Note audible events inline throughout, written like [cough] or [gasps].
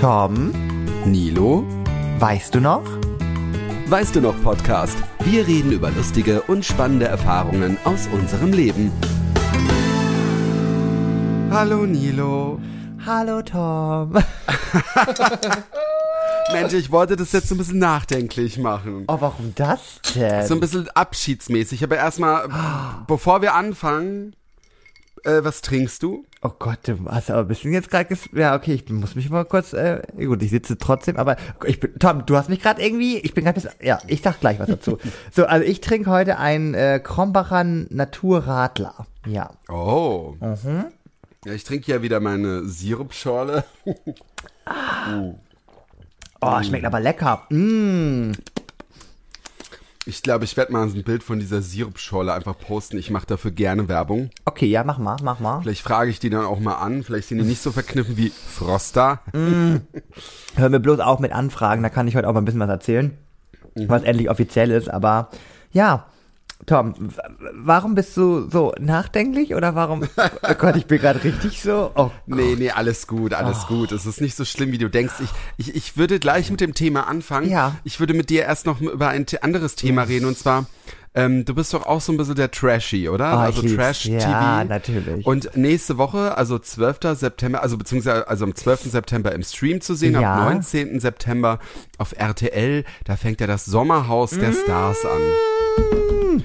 Tom, Nilo, weißt du noch? weißt du noch Podcast? Wir reden über lustige und spannende Erfahrungen aus unserem Leben. Hallo Nilo. Hallo Tom. [laughs] Mensch, ich wollte das jetzt so ein bisschen nachdenklich machen. Oh, warum das denn? So ein bisschen abschiedsmäßig. Aber erstmal, [gasps] bevor wir anfangen, äh, was trinkst du? Oh Gott, du hast aber ein bisschen jetzt gerade ges Ja, okay, ich muss mich mal kurz, äh, gut, ich sitze trotzdem, aber ich bin, Tom, du hast mich gerade irgendwie, ich bin gerade ja, ich sag gleich was dazu. [laughs] so, also ich trinke heute einen äh, Krombacher Naturradler. Ja. Oh. Ja, ich trinke ja wieder meine Sirupschorle. Oh, schmeckt aber lecker. Mm. Ich glaube, ich werde mal ein Bild von dieser Sirupschorle einfach posten. Ich mache dafür gerne Werbung. Okay, ja, mach mal, mach mal. Vielleicht frage ich die dann auch mal an. Vielleicht sind die nicht so verkniffen wie Froster. Hör mir bloß auf mit Anfragen, da kann ich heute auch mal ein bisschen was erzählen, was endlich offiziell ist, aber ja. Tom, warum bist du so nachdenklich oder warum? Oh Gott, ich bin gerade richtig so. Oh, Nee, nee, alles gut, alles gut. Es ist nicht so schlimm, wie du denkst. Ich, ich, ich würde gleich mit dem Thema anfangen. Ja. Ich würde mit dir erst noch über ein anderes Thema reden und zwar, ähm, du bist doch auch so ein bisschen der Trashy, oder? Ich also. Trash-TV. Ja, natürlich. Und nächste Woche, also 12. September, also beziehungsweise also am 12. September im Stream zu sehen, Ja. am 19. September auf RTL, da fängt ja das Sommerhaus der Stars an.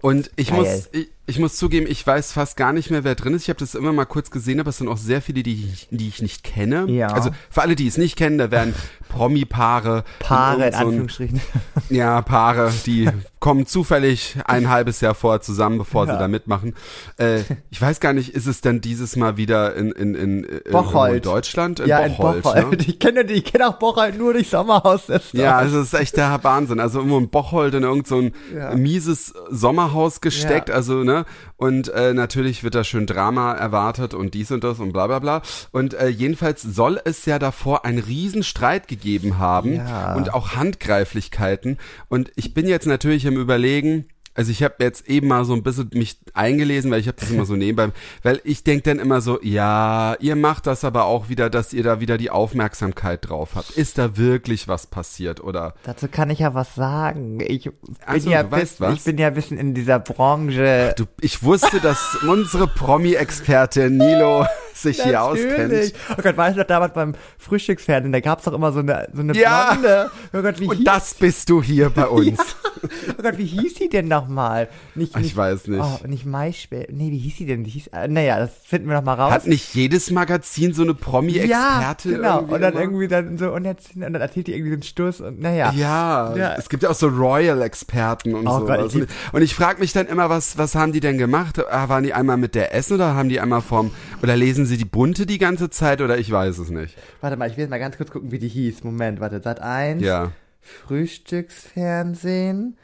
Und ich Geil. muss, ich, ich muss zugeben, ich weiß fast gar nicht mehr, wer drin ist. Ich habe das immer mal kurz gesehen, aber es sind auch sehr viele, die ich, die ich nicht kenne. Ja. Also für alle, die es nicht kennen, da werden Promi-Paare. Paare in Anführungsstrichen. [laughs] ja, Paare, die kommen zufällig ein halbes Jahr vorher zusammen, bevor sie da mitmachen. Äh, ich weiß gar nicht, ist es denn dieses Mal wieder in, in, in, in Bocholt. Deutschland? In ja, Bocholt, in Bocholt. Ne? Ich kenne ich kenne auch Bocholt nur durch Sommerhaus Ja, es ist echt der Wahnsinn. Also irgendwo in Bocholt in irgend so ein Ja. mieses Sommerhaus gesteckt, Ja. also, ne? Und äh, natürlich wird da schön Drama erwartet und dies und das und bla bla bla. Und äh, jedenfalls soll es ja davor einen Riesenstreit gegeben haben Ja. und auch Handgreiflichkeiten. Und ich bin jetzt natürlich im Überlegen, also ich habe jetzt eben mal so ein bisschen mich eingelesen, weil ich habe das immer so nebenbei, weil ich denk dann immer so, ja, ihr macht das aber auch wieder, dass ihr da wieder die Aufmerksamkeit drauf habt. Ist da wirklich was passiert oder? Dazu kann ich ja was sagen. Ich bin Ach so, ja weißt bis, was? ich bin ja ein bisschen in dieser Branche. Du, ich wusste, dass unsere Promi-Expertin Nilo [laughs] sich hier auskennt. Oh Gott, weißt du noch damals beim Frühstücksfernsehen, da gab's doch immer so eine, so eine Ja. Blonde. Oh Gott, wie hieß, Und das bist du hier bei [laughs] uns. Oh Gott, wie hieß die denn nochmal? Nicht, Ich nicht, weiß nicht. Oh, nicht Maischberg. Nee, wie hieß die denn? Die hieß, äh, naja, das finden wir noch mal raus. Hat nicht jedes Magazin so eine ja, Promi-Expertin? genau. irgendwie Und dann immer? irgendwie dann so, und, jetzt, und dann erzählt die irgendwie so einen Stoß und naja. Ja, Ja. es gibt ja auch so Royal-Experten und Oh so. Gott, ich Also, und ich frage mich dann immer, was, was haben die denn gemacht? Ah, Waren die einmal mit der Essen oder haben die einmal vom, oder lesen sie die Bunte die ganze Zeit oder ich weiß es nicht. Warte mal, ich will jetzt mal ganz kurz gucken, wie die hieß. Moment, warte, Sat 1. Ja. Frühstücksfernsehen.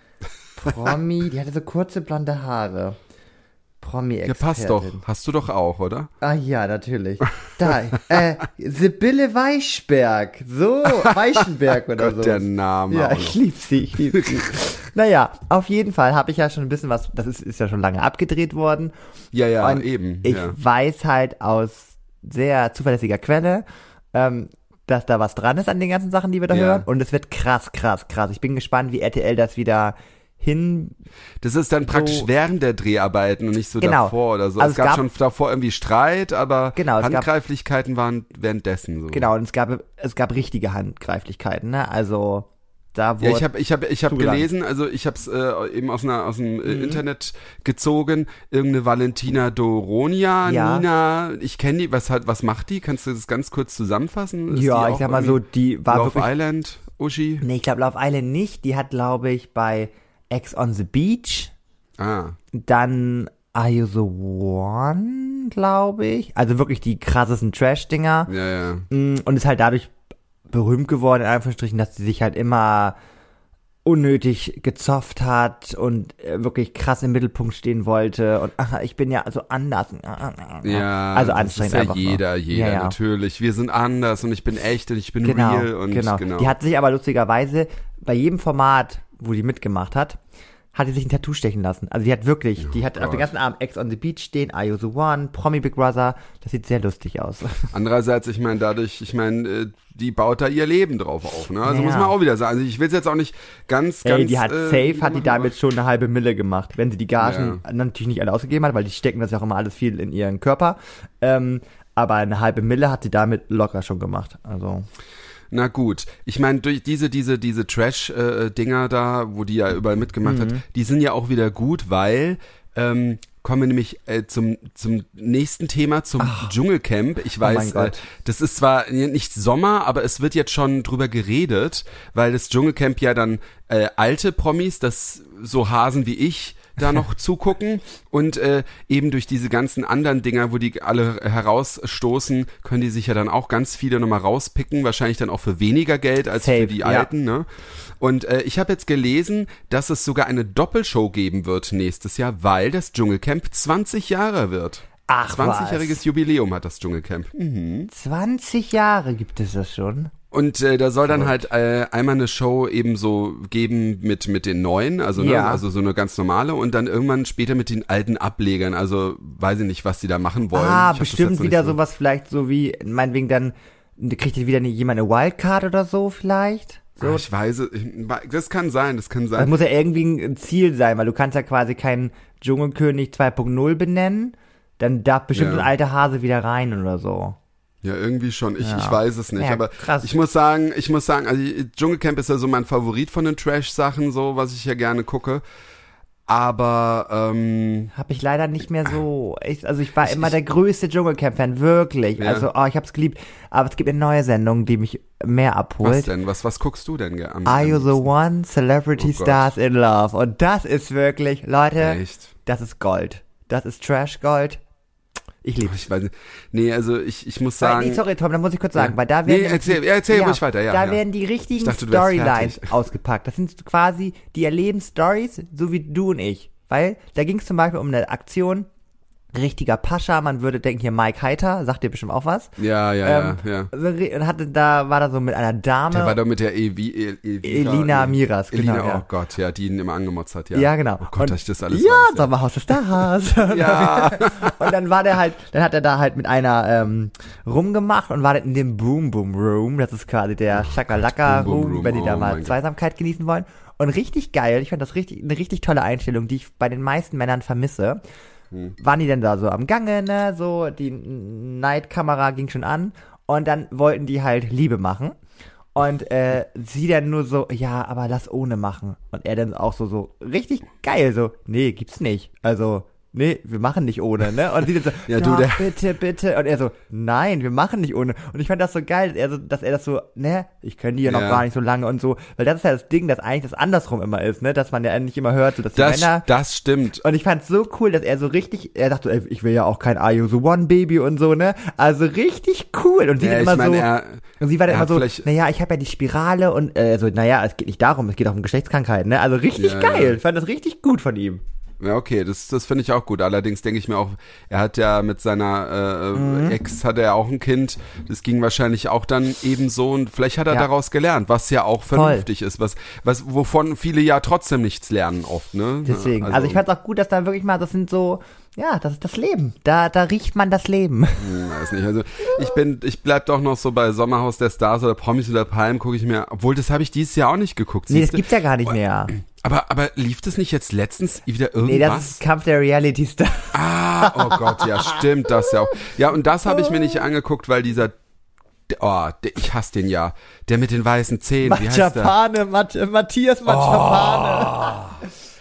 Promi, die hatte so kurze blonde Haare. promi Ja, passt doch. Hast du doch auch, oder? Ah ja, natürlich. Da, äh, Sibylle Weichberg. So, Weichenberg [laughs] oder Gott, so. der Name Ja, ich lieb sie, ich lieb sie. [laughs] naja, auf jeden Fall habe ich ja schon ein bisschen was, das ist, ist ja schon lange abgedreht worden. Ja, ja, Und eben. Ich ja. weiß halt aus sehr zuverlässiger Quelle, ähm, dass da was dran ist an den ganzen Sachen, die wir da Ja. hören. Und es wird krass, krass, krass. Ich bin gespannt, wie RTL das wieder hin. Das ist dann praktisch so- während der Dreharbeiten und nicht so Genau. davor oder so. Also es gab, gab- schon davor irgendwie Streit, aber Genau, es gab- Handgreiflichkeiten waren währenddessen so. Genau, und es gab, es gab richtige Handgreiflichkeiten, ne? Also da wurde. Ja, ich habe ich hab, ich hab gelesen, also ich habe es äh, eben aus, einer, aus dem Mhm. äh, Internet gezogen, irgendeine Valentina Doronia, Ja. Nina, ich kenne die, was hat, was macht die? Kannst du das ganz kurz zusammenfassen? Ist ja, ich sag mal so, die war Love wirklich. Island, Uschi? Nee, ich glaube Love Island nicht. Die hat, glaube ich, bei Ex on the Beach, Ah, dann Are You the One, glaube ich. Also wirklich die krassesten Trash-Dinger. ja, ja. Mm, Und ist halt dadurch berühmt geworden, in Anführungsstrichen, dass sie sich halt immer unnötig gezofft hat und äh, wirklich krass im Mittelpunkt stehen wollte und ach, ich bin ja so anders. Ja, also das anstrengend ist ja einfach nur. jeder, jeder, Ja, ja. natürlich. Wir sind anders und ich bin echt und ich bin Genau, real und genau. genau. Die hat sich aber lustigerweise bei jedem Format, wo die mitgemacht hat, hat die sich ein Tattoo stechen lassen. Also die hat wirklich, die hat auf Gott. den ganzen Arm Ex on the Beach stehen, I the One, Promi Big Brother. Das sieht sehr lustig aus. [laughs] Andererseits, ich meine, dadurch, ich meine, äh, die baut da ihr Leben drauf auf, ne? Also Ja. muss man auch wieder sagen. Also ich will es jetzt auch nicht ganz, ganz. Ey, die hat äh, safe, hat die damit schon eine halbe Mille gemacht. Wenn sie die Gagen natürlich nicht alle ausgegeben hat, weil die stecken das ja auch immer alles viel in ihren Körper. Ähm, aber eine halbe Mille hat sie damit locker schon gemacht. Also. Na gut, ich meine, durch diese, diese, diese Trash-Dinger da, wo die ja überall mitgemacht Mhm. hat, die sind ja auch wieder gut, weil ähm, kommen wir nämlich äh, zum, zum nächsten Thema, zum Dschungelcamp. Ich Oh weiß, äh, Gott. das ist zwar nicht Sommer, aber es wird jetzt schon drüber geredet, weil das Dschungelcamp ja dann äh, alte Promis, das so Hasen wie ich, da noch [laughs] zugucken und äh, eben durch diese ganzen anderen Dinger, wo die alle herausstoßen, können die sich ja dann auch ganz viele nochmal rauspicken, wahrscheinlich dann auch für weniger Geld als Safe, für die ja. alten. Ne? Und äh, ich habe jetzt gelesen, dass es sogar eine Doppelshow geben wird nächstes Jahr, weil das Dschungelcamp 20 Jahre wird. Ach, 20-jähriges Jubiläum hat das Dschungelcamp. Mhm. 20 Jahre gibt es das schon. Und äh, da soll dann halt äh, einmal eine Show eben so geben mit mit den neuen, also ne, Ja. also so eine ganz normale und dann irgendwann später mit den alten Ablegern. Also weiß ich nicht, was die da machen wollen. Ah, das bestimmt wieder so- sowas vielleicht so wie, meinetwegen dann, kriegt ihr wieder jemand eine Wildcard oder so vielleicht? So, Ah, Ich weiß, es, ich- das kann sein, das kann Das sein. muss ja irgendwie ein Ziel sein, weil du kannst ja quasi keinen Dschungelkönig 2.0 benennen. Dann darf bestimmt Ja. ein alter Hase wieder rein oder so. Ja, irgendwie schon. Ich, Ja. ich weiß es nicht. Ja, aber krass. ich muss sagen, ich muss sagen, also Dschungelcamp ist ja so mein Favorit von den Trash-Sachen, so was ich ja gerne gucke. Aber ähm, Hab ich leider nicht mehr so. Ich, also ich war immer der größte Dschungelcamp-Fan, wirklich. Ja. Also, oh, ich hab's geliebt. Aber es gibt eine neue Sendung, die mich mehr was abholt. denn? Was, was guckst du denn ge- am Are you the one? Celebrity Oh. Stars in Love. Und das ist wirklich, Leute, Echt? das ist Gold. Das ist Trash Gold. Ich lieb's. Ich weiß nicht. Nee, also ich, ich muss sagen. nee, sorry, Tom, da muss ich kurz sagen, Ja. weil da Nee, werden erzähl- ja, erzähl ruhig weiter, ja, Da ja. werden die richtigen Ich dachte, Storylines [laughs] ausgepackt. Das sind quasi die Erlebensstories, so wie du und ich. Weil da ging es zum Beispiel um eine Aktion, richtiger Pascha, man würde denken hier Mike Heiter, sagt dir bestimmt auch was. Ja, ja, Ähm, ja, ja. Und hatte da war da so mit einer Dame. Der war da mit der Evi, El, Elvira, Elina El- Miras, genau, Elina, ja. oh Gott, ja, die ihn immer angemotzt hat, ja. ja. genau. Oh Gott, und, dass ich das alles ja, weiß. Sommerhaus des Stars. [laughs] Ja. [laughs] und dann war der halt, dann hat er da halt mit einer ähm, rumgemacht und war dann in dem Boom Boom Room. Das ist quasi der Shakalaka Boom Boom Room, Room, wenn die da oh mal Zweisamkeit genießen wollen. Und richtig geil, ich fand das richtig, eine richtig tolle Einstellung, die ich bei den meisten Männern vermisse. Hm. Waren die denn da so am Gange, ne? So, die Nightkamera ging schon an und dann wollten die halt Liebe machen. Und äh, sie dann nur so, ja, aber lass ohne machen. Und er dann auch so, so, richtig geil, so, nee, gibt's nicht. Also, nee, wir machen nicht ohne, ne? Und sie dann so, [laughs] Ja, du, der- bitte, bitte. Und er so, nein, wir machen nicht ohne. Und ich fand das so geil, dass er, so, dass er das so, ne, ich kenne die ja noch Ja. gar nicht so lange und so. Weil das ist ja das Ding, dass eigentlich das andersrum immer ist, ne? Dass man ja nicht immer hört, so, dass die Das, Männer das stimmt. und ich fand's so cool, dass er so richtig, er dachte, ey, ich will ja auch kein Are You the One Baby und so, ne? Also richtig cool. Und sie Ja, dann immer meine, so, er- und sie war dann er immer so, naja, ich habe ja die Spirale und, äh, so, naja, es geht nicht darum, es geht auch um Geschlechtskrankheiten, ne? Also richtig Ja, geil. Ich fand das richtig gut von ihm. Ja, okay, das, das finde ich auch gut. Allerdings denke ich mir auch, er hat ja mit seiner äh, Mhm. Ex hat er ja auch ein Kind. Das ging wahrscheinlich auch dann ebenso und vielleicht hat er Ja. daraus gelernt, was ja auch Voll. vernünftig ist, was, was, wovon viele ja trotzdem nichts lernen oft, ne? Deswegen. Also, ich fand's auch gut, dass da wirklich mal, das sind so, ja, das ist das Leben. Da, da riecht man das Leben. Hm, weiß nicht. Also ich bin, ich bleib doch noch so bei Sommerhaus der Stars oder Promis oder Palm gucke ich mir, obwohl das habe ich dieses Jahr auch nicht geguckt. Nee, das gibt's ja gar nicht mehr. Aber, aber lief das nicht jetzt letztens wieder Nee, das irgendwas? ist Kampf der Reality Star. Ah, oh Gott, ja, stimmt das ja auch. Ja, und das habe ich mir nicht angeguckt, weil dieser, oh, ich hasse den ja, der mit den weißen Zähnen? Machapane, Mat Matthias Machapane.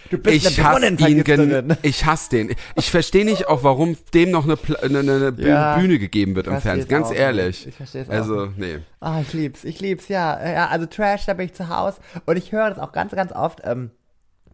Du bist Ich eine hasse ihn, Brunnenvergifterin. ich hasse den. Ich verstehe nicht auch, warum dem noch eine, eine, eine Bühne, Ja. Bühne gegeben wird im Fernsehen. Ganz auch ehrlich. Ich versteh's auch Also, nee. Ah, ich lieb's, ich lieb's, ja. Ja, also Trash, da bin ich zu Hause. Und ich höre das auch ganz, ganz oft, ähm,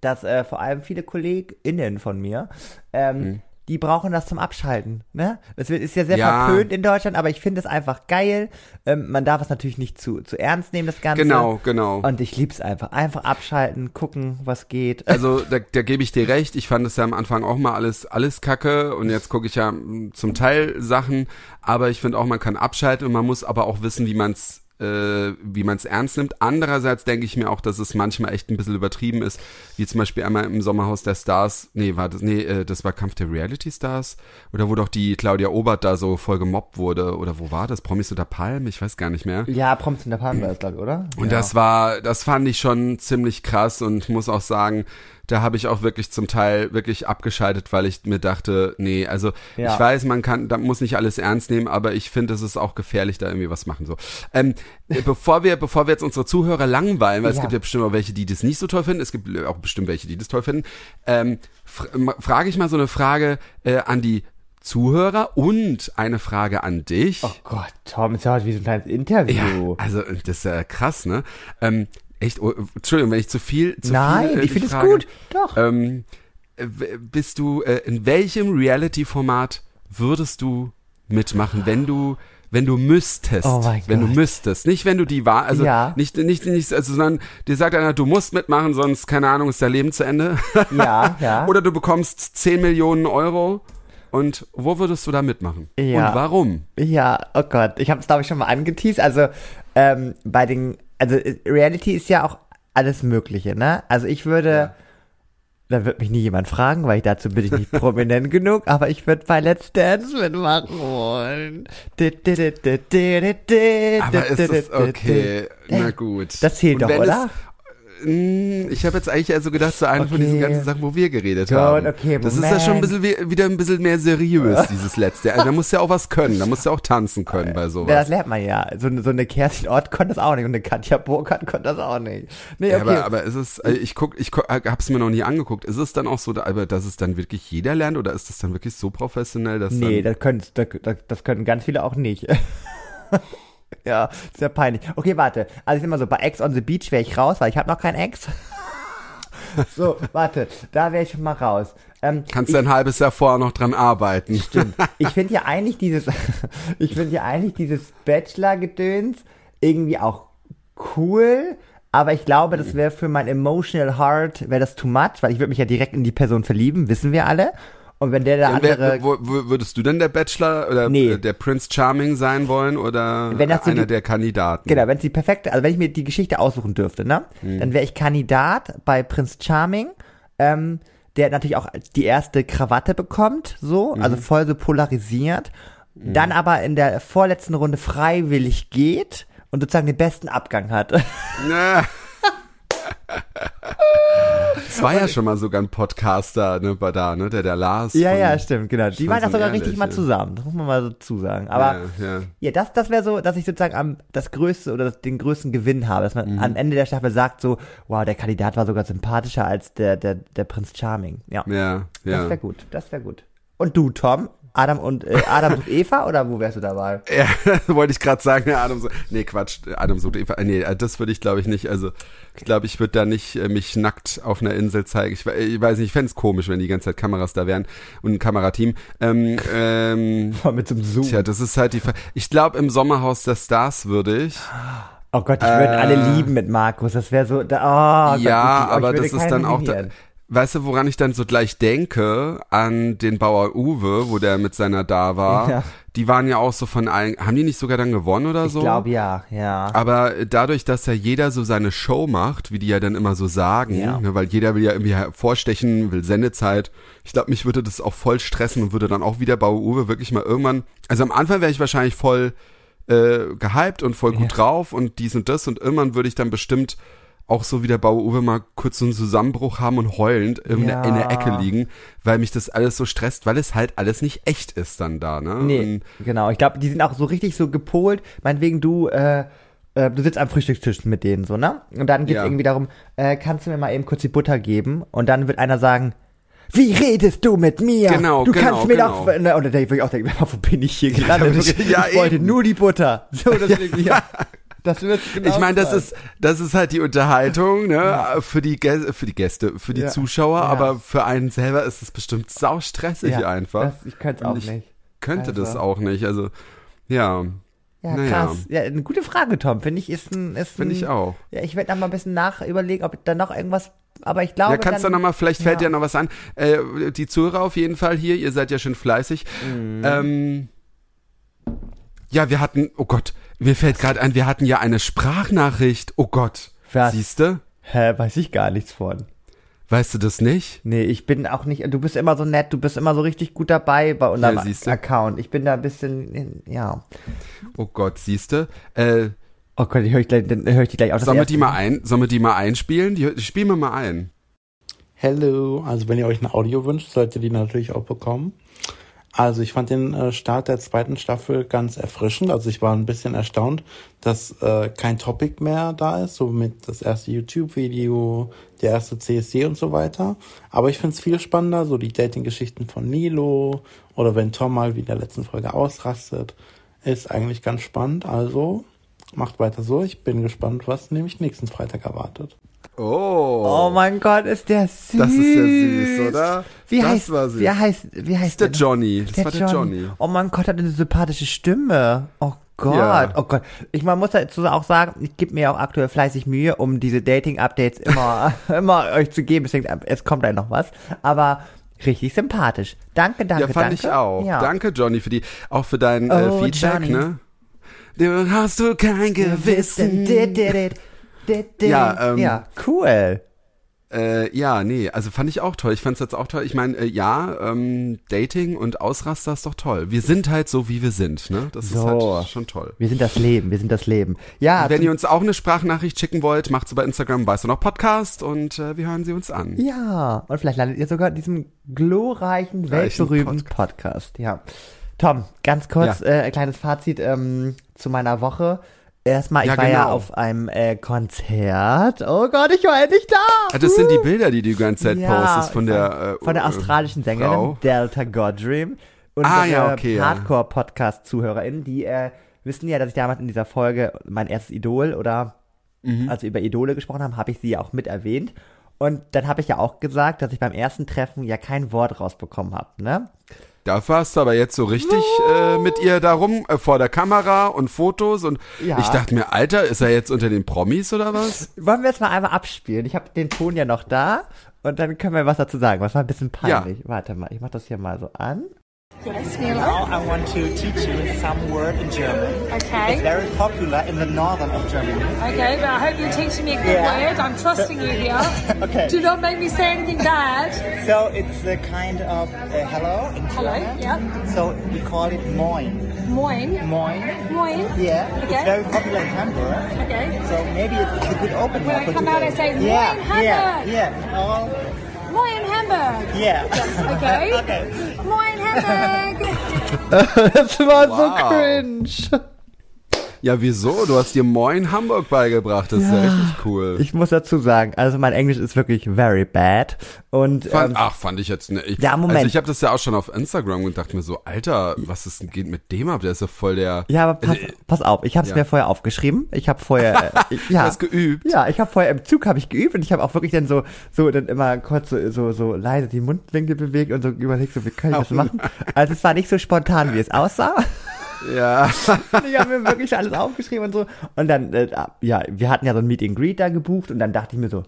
dass äh, vor allem viele KollegInnen von mir, ähm, Mhm. Die brauchen das zum Abschalten. Ne? Das ist ja sehr Ja. verpönt in Deutschland, aber ich finde es einfach geil. Ähm, man darf es natürlich nicht zu, zu ernst nehmen, das Ganze. Genau, genau. Und ich lieb's einfach. Einfach abschalten, gucken, was geht. Also da, da gebe ich dir recht. Ich fand es ja am Anfang auch mal alles alles Kacke und jetzt gucke ich ja mm, zum Teil Sachen, aber ich finde auch, man kann abschalten und man muss aber auch wissen, wie man es äh, wie man es ernst nimmt. Andererseits denke ich mir auch, dass es manchmal echt ein bisschen übertrieben ist, wie zum Beispiel einmal im Sommerhaus der Stars, nee, war das, nee, äh, das war Kampf der Reality Stars, oder wo doch die Claudia Obert da so voll gemobbt wurde, oder wo war das? Promis unter Palm? Ich weiß gar nicht mehr. Ja, Promis unter Palm war das, glaube ich, oder? Und ja. das war, das fand ich schon ziemlich krass und muss auch sagen, da habe ich auch wirklich zum Teil wirklich abgeschaltet, weil ich mir dachte, nee, also Ja. ich weiß, man kann, da muss nicht alles ernst nehmen, aber ich finde, es ist auch gefährlich, da irgendwie was machen so. Ähm, äh, bevor wir, bevor wir jetzt unsere Zuhörer langweilen, weil es Ja. gibt ja bestimmt auch welche, die das nicht so toll finden, es gibt auch bestimmt welche, die das toll finden, ähm, fr frage ich mal so eine Frage äh, an die Zuhörer und eine Frage an dich. Oh Gott, Tom, ist ja heute wie so ein kleines Interview. Ja, also das ist ja krass, ne? Ähm, echt, oh, Entschuldigung, wenn ich zu viel, zu Nein, viel äh, ich finde es gut. Doch. Ähm, äh, bist du, äh, in welchem Reality-Format würdest du mitmachen, wenn du, wenn du müsstest, Oh mein wenn du Gott. müsstest, nicht wenn du die war, also Ja. nicht, nicht, nicht, also, sondern dir sagt einer, du musst mitmachen, sonst, keine Ahnung, ist dein Leben zu Ende. Ja, ja. [laughs] Oder du bekommst 10 Millionen Euro und wo würdest du da mitmachen? Ja. Und warum? Ja, oh Gott, ich habe es glaube ich schon mal angeteased. Also ähm, bei den, also äh, Reality ist ja auch alles Mögliche, ne? Also ich würde, da wird mich nie jemand fragen, weil ich dazu bin ich nicht [laughs] prominent genug, aber ich würde bei Let's Dance mitmachen wollen. Aber ist das okay? Na gut. Das zählt doch, oder? Es, ich habe jetzt eigentlich also gedacht zu einem von diesen Okay. ganzen Sachen, wo wir geredet Gut, haben. okay, das ist ja schon ein bisschen wie, wieder ein bisschen mehr seriös, [laughs] dieses letzte. Also, da musst du ja auch was können, da musst du ja auch tanzen können bei Ja, das sowas. lernt man ja. So, eine- so eine Kerstin Ort konnte das auch nicht und eine Katja Burkhardt konnte das auch nicht. Nee, Ja, okay. aber, aber ist es, äh, ich guck, ich guck, hab's mir noch nie angeguckt. Ist es dann auch so, dass es dann wirklich jeder lernt oder ist das dann wirklich so professionell, dass Nee, das können, das, das, das können ganz viele auch nicht. [laughs] ja, sehr peinlich. Okay, warte. Also ich sag mal so, bei Ex on the Beach wäre ich raus, weil ich habe noch kein Ex. [laughs] so, warte, da wäre ich schon mal raus. Ähm, kannst du ein halbes Jahr vorher noch dran arbeiten. [laughs] ich finde ja eigentlich dieses, [laughs] ich finde ja eigentlich dieses Bachelor-Gedöns irgendwie auch cool, aber ich glaube, das wäre für mein emotional heart, wäre das too much, weil ich würde mich ja direkt in die Person verlieben, wissen wir alle. Und wenn der der Und andere wer, würdest du denn der Bachelor oder Nee. der Prince Charming sein wollen oder so einer die- der Kandidaten? Genau, wenn es die perfekte, also wenn ich mir die Geschichte aussuchen dürfte, ne, dann wäre ich Kandidat bei Prinz Charming, ähm, der natürlich auch die erste Krawatte bekommt, so, also voll so polarisiert, dann aber in der vorletzten Runde freiwillig geht und sozusagen den besten Abgang hat. [laughs] Na. [laughs] Es war ja schon mal sogar ein Podcaster, ne, bei da, ne, der der Lars. ja, ja, stimmt, genau. Die waren auch sogar ehrlich, richtig mal ja. zusammen, das muss man mal so zusagen. Aber ja, ja. Ja, das, das wäre so, dass ich sozusagen am, das größte oder das, den größten Gewinn habe, dass man Mhm. am Ende der Staffel sagt so, wow, der Kandidat war sogar sympathischer als der, der, der Prinz Charming. Ja, Ja, das ja. wäre gut, das wäre gut. Und du, Tom? Adam und äh, Adam und Eva oder wo wärst du dabei? [laughs] Ja, wollte ich gerade sagen, ja, Adam so, nee, Quatsch, Adam so, Eva, nee, äh, das würde ich glaube ich nicht, also, ich glaube, ich würde da nicht äh, mich nackt auf einer Insel zeigen. Ich, we- ich weiß nicht, ich fände es komisch, wenn die ganze Zeit Kameras da wären und ein Kamerateam. Ähm, ähm, [laughs] mit so einem Zoom. tja, das ist halt die, Fra- ich glaube, im Sommerhaus der Stars würde ich. oh Gott, ich würde Äh, alle lieben mit Markus. Das wäre so, da, oh Gott, ja, wirklich, oh, ich aber würde das ist dann auch, da. Weißt du, woran ich dann so gleich denke? An den Bauer Uwe, wo der mit seiner da war. Ja. Die waren ja auch so von allen, haben die nicht sogar dann gewonnen oder Ich so? glaube ja, ja. Aber dadurch, dass ja jeder so seine Show macht, wie die ja dann immer so sagen, Ja. ne, weil jeder will ja irgendwie vorstechen, will Sendezeit. Ich glaube, mich würde das auch voll stressen und würde dann auch wieder Bauer Uwe wirklich mal irgendwann, also am Anfang wäre ich wahrscheinlich voll äh, gehypt und voll gut Ja. drauf und dies und das und irgendwann würde ich dann bestimmt auch so wie der Bauer Uwe mal kurz so einen Zusammenbruch haben und heulend in, Ja. der, in der Ecke liegen, weil mich das alles so stresst, weil es halt alles nicht echt ist dann da, ne? Nee, genau. Ich glaube, die sind auch so richtig so gepolt. Meinetwegen, du, äh, äh, du sitzt am Frühstückstisch mit denen, so, ne? Und dann geht's Ja. irgendwie darum, äh, kannst du mir mal eben kurz die Butter geben? Und dann wird einer sagen, wie redest du mit mir? Genau, du genau, kannst mir genau. doch, ne, und dann denk ich auch denken, [laughs] wo bin ich hier gelandet? wirklich- ja, ich wollte nur die Butter. So, das, [laughs] ja. Das wird genau Ich meine, das sein. ist, das ist halt die Unterhaltung, ne, für die Gäste, für die Gäste, für die Ja. Zuschauer, Ja. aber für einen selber ist es bestimmt sau stressig ja, einfach. Das, ich könnte es auch ich nicht. Könnte das Also. auch nicht, also, ja, Ja, naja. krass. Ja, eine gute Frage, Tom. Finde ich, ist ein, ist finde ich auch. Ja, ich werde noch mal ein bisschen nach überlegen, ob da noch irgendwas, aber ich glaube, Ja, kannst du dann, noch mal, vielleicht fällt ja. dir noch was an. Äh, die Zuhörer auf jeden Fall hier, ihr seid ja schon fleißig. Mhm. Ähm, ja, wir hatten, oh Gott, Mir fällt gerade ein, wir hatten ja eine Sprachnachricht. Oh Gott. Was? Siehste? Hä, weiß ich gar nichts von. Weißt du das nicht? Nee, ich bin auch nicht, du bist immer so nett, du bist immer so richtig gut dabei bei unserem Ja. Account. Ich bin da ein bisschen, ja. Oh Gott, siehste? Äh, Oh Gott, ich höre ich, gleich- dann höre ich die gleich auch sollen wir die mal ein, sollen wir die mal einspielen? Die, die spielen wir mal ein. Hello, also wenn ihr euch ein Audio wünscht, solltet ihr die natürlich auch bekommen. Also ich fand den äh, Start der zweiten Staffel ganz erfrischend. Also ich war ein bisschen erstaunt, dass äh, kein Topic mehr da ist, so mit das erste YouTube-Video, der erste CSD und so weiter. Aber ich finde es viel spannender, so die Dating-Geschichten von Nilo oder wenn Tom mal wie in der letzten Folge ausrastet, ist eigentlich ganz spannend. Also macht weiter so. Ich bin gespannt, was nämlich nächsten Freitag erwartet. Oh mein Gott, ist der süß. Das ist ja süß, oder? Wie Das heißt, war süß. Wie heißt, wie heißt Der der? Johnny. Das war der Johnny. Oh mein Gott, hat eine sympathische Stimme. Oh Gott, Ja. oh Gott. Ich man muss dazu auch sagen, ich gebe mir auch aktuell fleißig Mühe, um diese Dating-Updates immer, [laughs] immer euch zu geben. Deswegen, es kommt gleich noch was. Aber richtig sympathisch. Danke, danke, Ja, fand danke. ich auch. Ja. Danke, Johnny, für die, auch für dein äh, Oh, Feedback, Johnny. ne? Du hast du kein Gewissen. Ja, ähm, ja, cool. Äh, ja, nee, also fand ich auch toll. Ich fand's jetzt auch toll. Ich meine, äh, ja, ähm, Dating und Ausraster ist doch toll. Wir sind halt so, wie wir sind, ne? Das So. ist halt schon toll. Wir sind das Leben, wir sind das Leben. Ja, Wenn ihr uns auch eine Sprachnachricht schicken wollt, macht's bei Instagram, weißt du noch, Podcast und äh, wir hören sie uns an. Ja, und vielleicht landet ihr sogar in diesem glorreichen, Reichen weltberühmten Podcast. Ja. Tom, ganz kurz, Ja. äh, ein kleines Fazit ähm, zu meiner Woche. Erstmal, ich Ja, war ja genau. auf einem äh, Konzert. Oh Gott, ich war endlich da. Ah, das sind die Bilder, die du die ganze Zeit Ja, postest von der äh, von der äh, australischen Sängerin Frau. Delta Godream. Und Ah, ja, okay, ja. Hardcore-Podcast-ZuhörerInnen, die äh, wissen ja, dass ich damals in dieser Folge mein erstes Idol oder Mhm. als wir über Idole gesprochen haben, habe ich sie ja auch mit erwähnt. Und dann habe ich ja auch gesagt, dass ich beim ersten Treffen ja kein Wort rausbekommen habe, ne? Dafür hast du aber jetzt so richtig äh, mit ihr darum äh, vor der Kamera und Fotos und Ja. ich dachte mir, Alter, ist er jetzt unter den Promis oder was? Wollen wir jetzt mal einmal abspielen? Ich habe den Ton ja noch da und dann können wir was dazu sagen. Was war ein bisschen peinlich. Warte mal, ich mach das hier mal so an. Yes, Mila. Now I want to teach you some word in German. Okay. It's very popular in the northern of Germany. Okay, but I hope you're teaching me a good Yeah. word. I'm trusting you here. [laughs] Okay. Do not make me say anything bad. So it's a kind of uh, hello in Hello, German. yeah. So we call it moin. Moin. Moin. Moin. Yeah. Okay. It's very popular in Hamburg. Okay. So maybe it's a good. When I come out, I say, yeah, "Moin, yeah, Hamburg." yeah. All, Moin Hamburg. yeah. [laughs] Okay. okay. Moin Hamburg. [laughs] Das war Wow. so cringe. Ja, wieso? Du hast dir Moin Hamburg beigebracht. Das ist ja richtig cool. Ich muss dazu sagen, also mein Englisch ist wirklich very bad. Und Fand, ähm, ach, fand ich jetzt ne, ich, Ja, Moment. Also ich habe das ja auch schon auf Instagram und dachte mir so, Alter, was ist denn geht mit dem ab? Der ist ja voll der. ja, aber pass, Äh, pass auf, ich habe es ja. mir vorher aufgeschrieben. Ich habe vorher, [laughs] äh, ich, ja, Du hast geübt. Ja, ich habe vorher im Zug habe ich geübt und ich habe auch wirklich dann so so dann immer kurz so, so so leise die Mundwinkel bewegt und so überlegt so wie kann ich das machen. Also es war nicht so spontan wie es aussah. [laughs] Ja. [laughs] Ich habe mir wirklich alles aufgeschrieben und so. Und dann, äh, ja, wir hatten ja so ein Meet and Greet da gebucht und dann dachte ich mir so,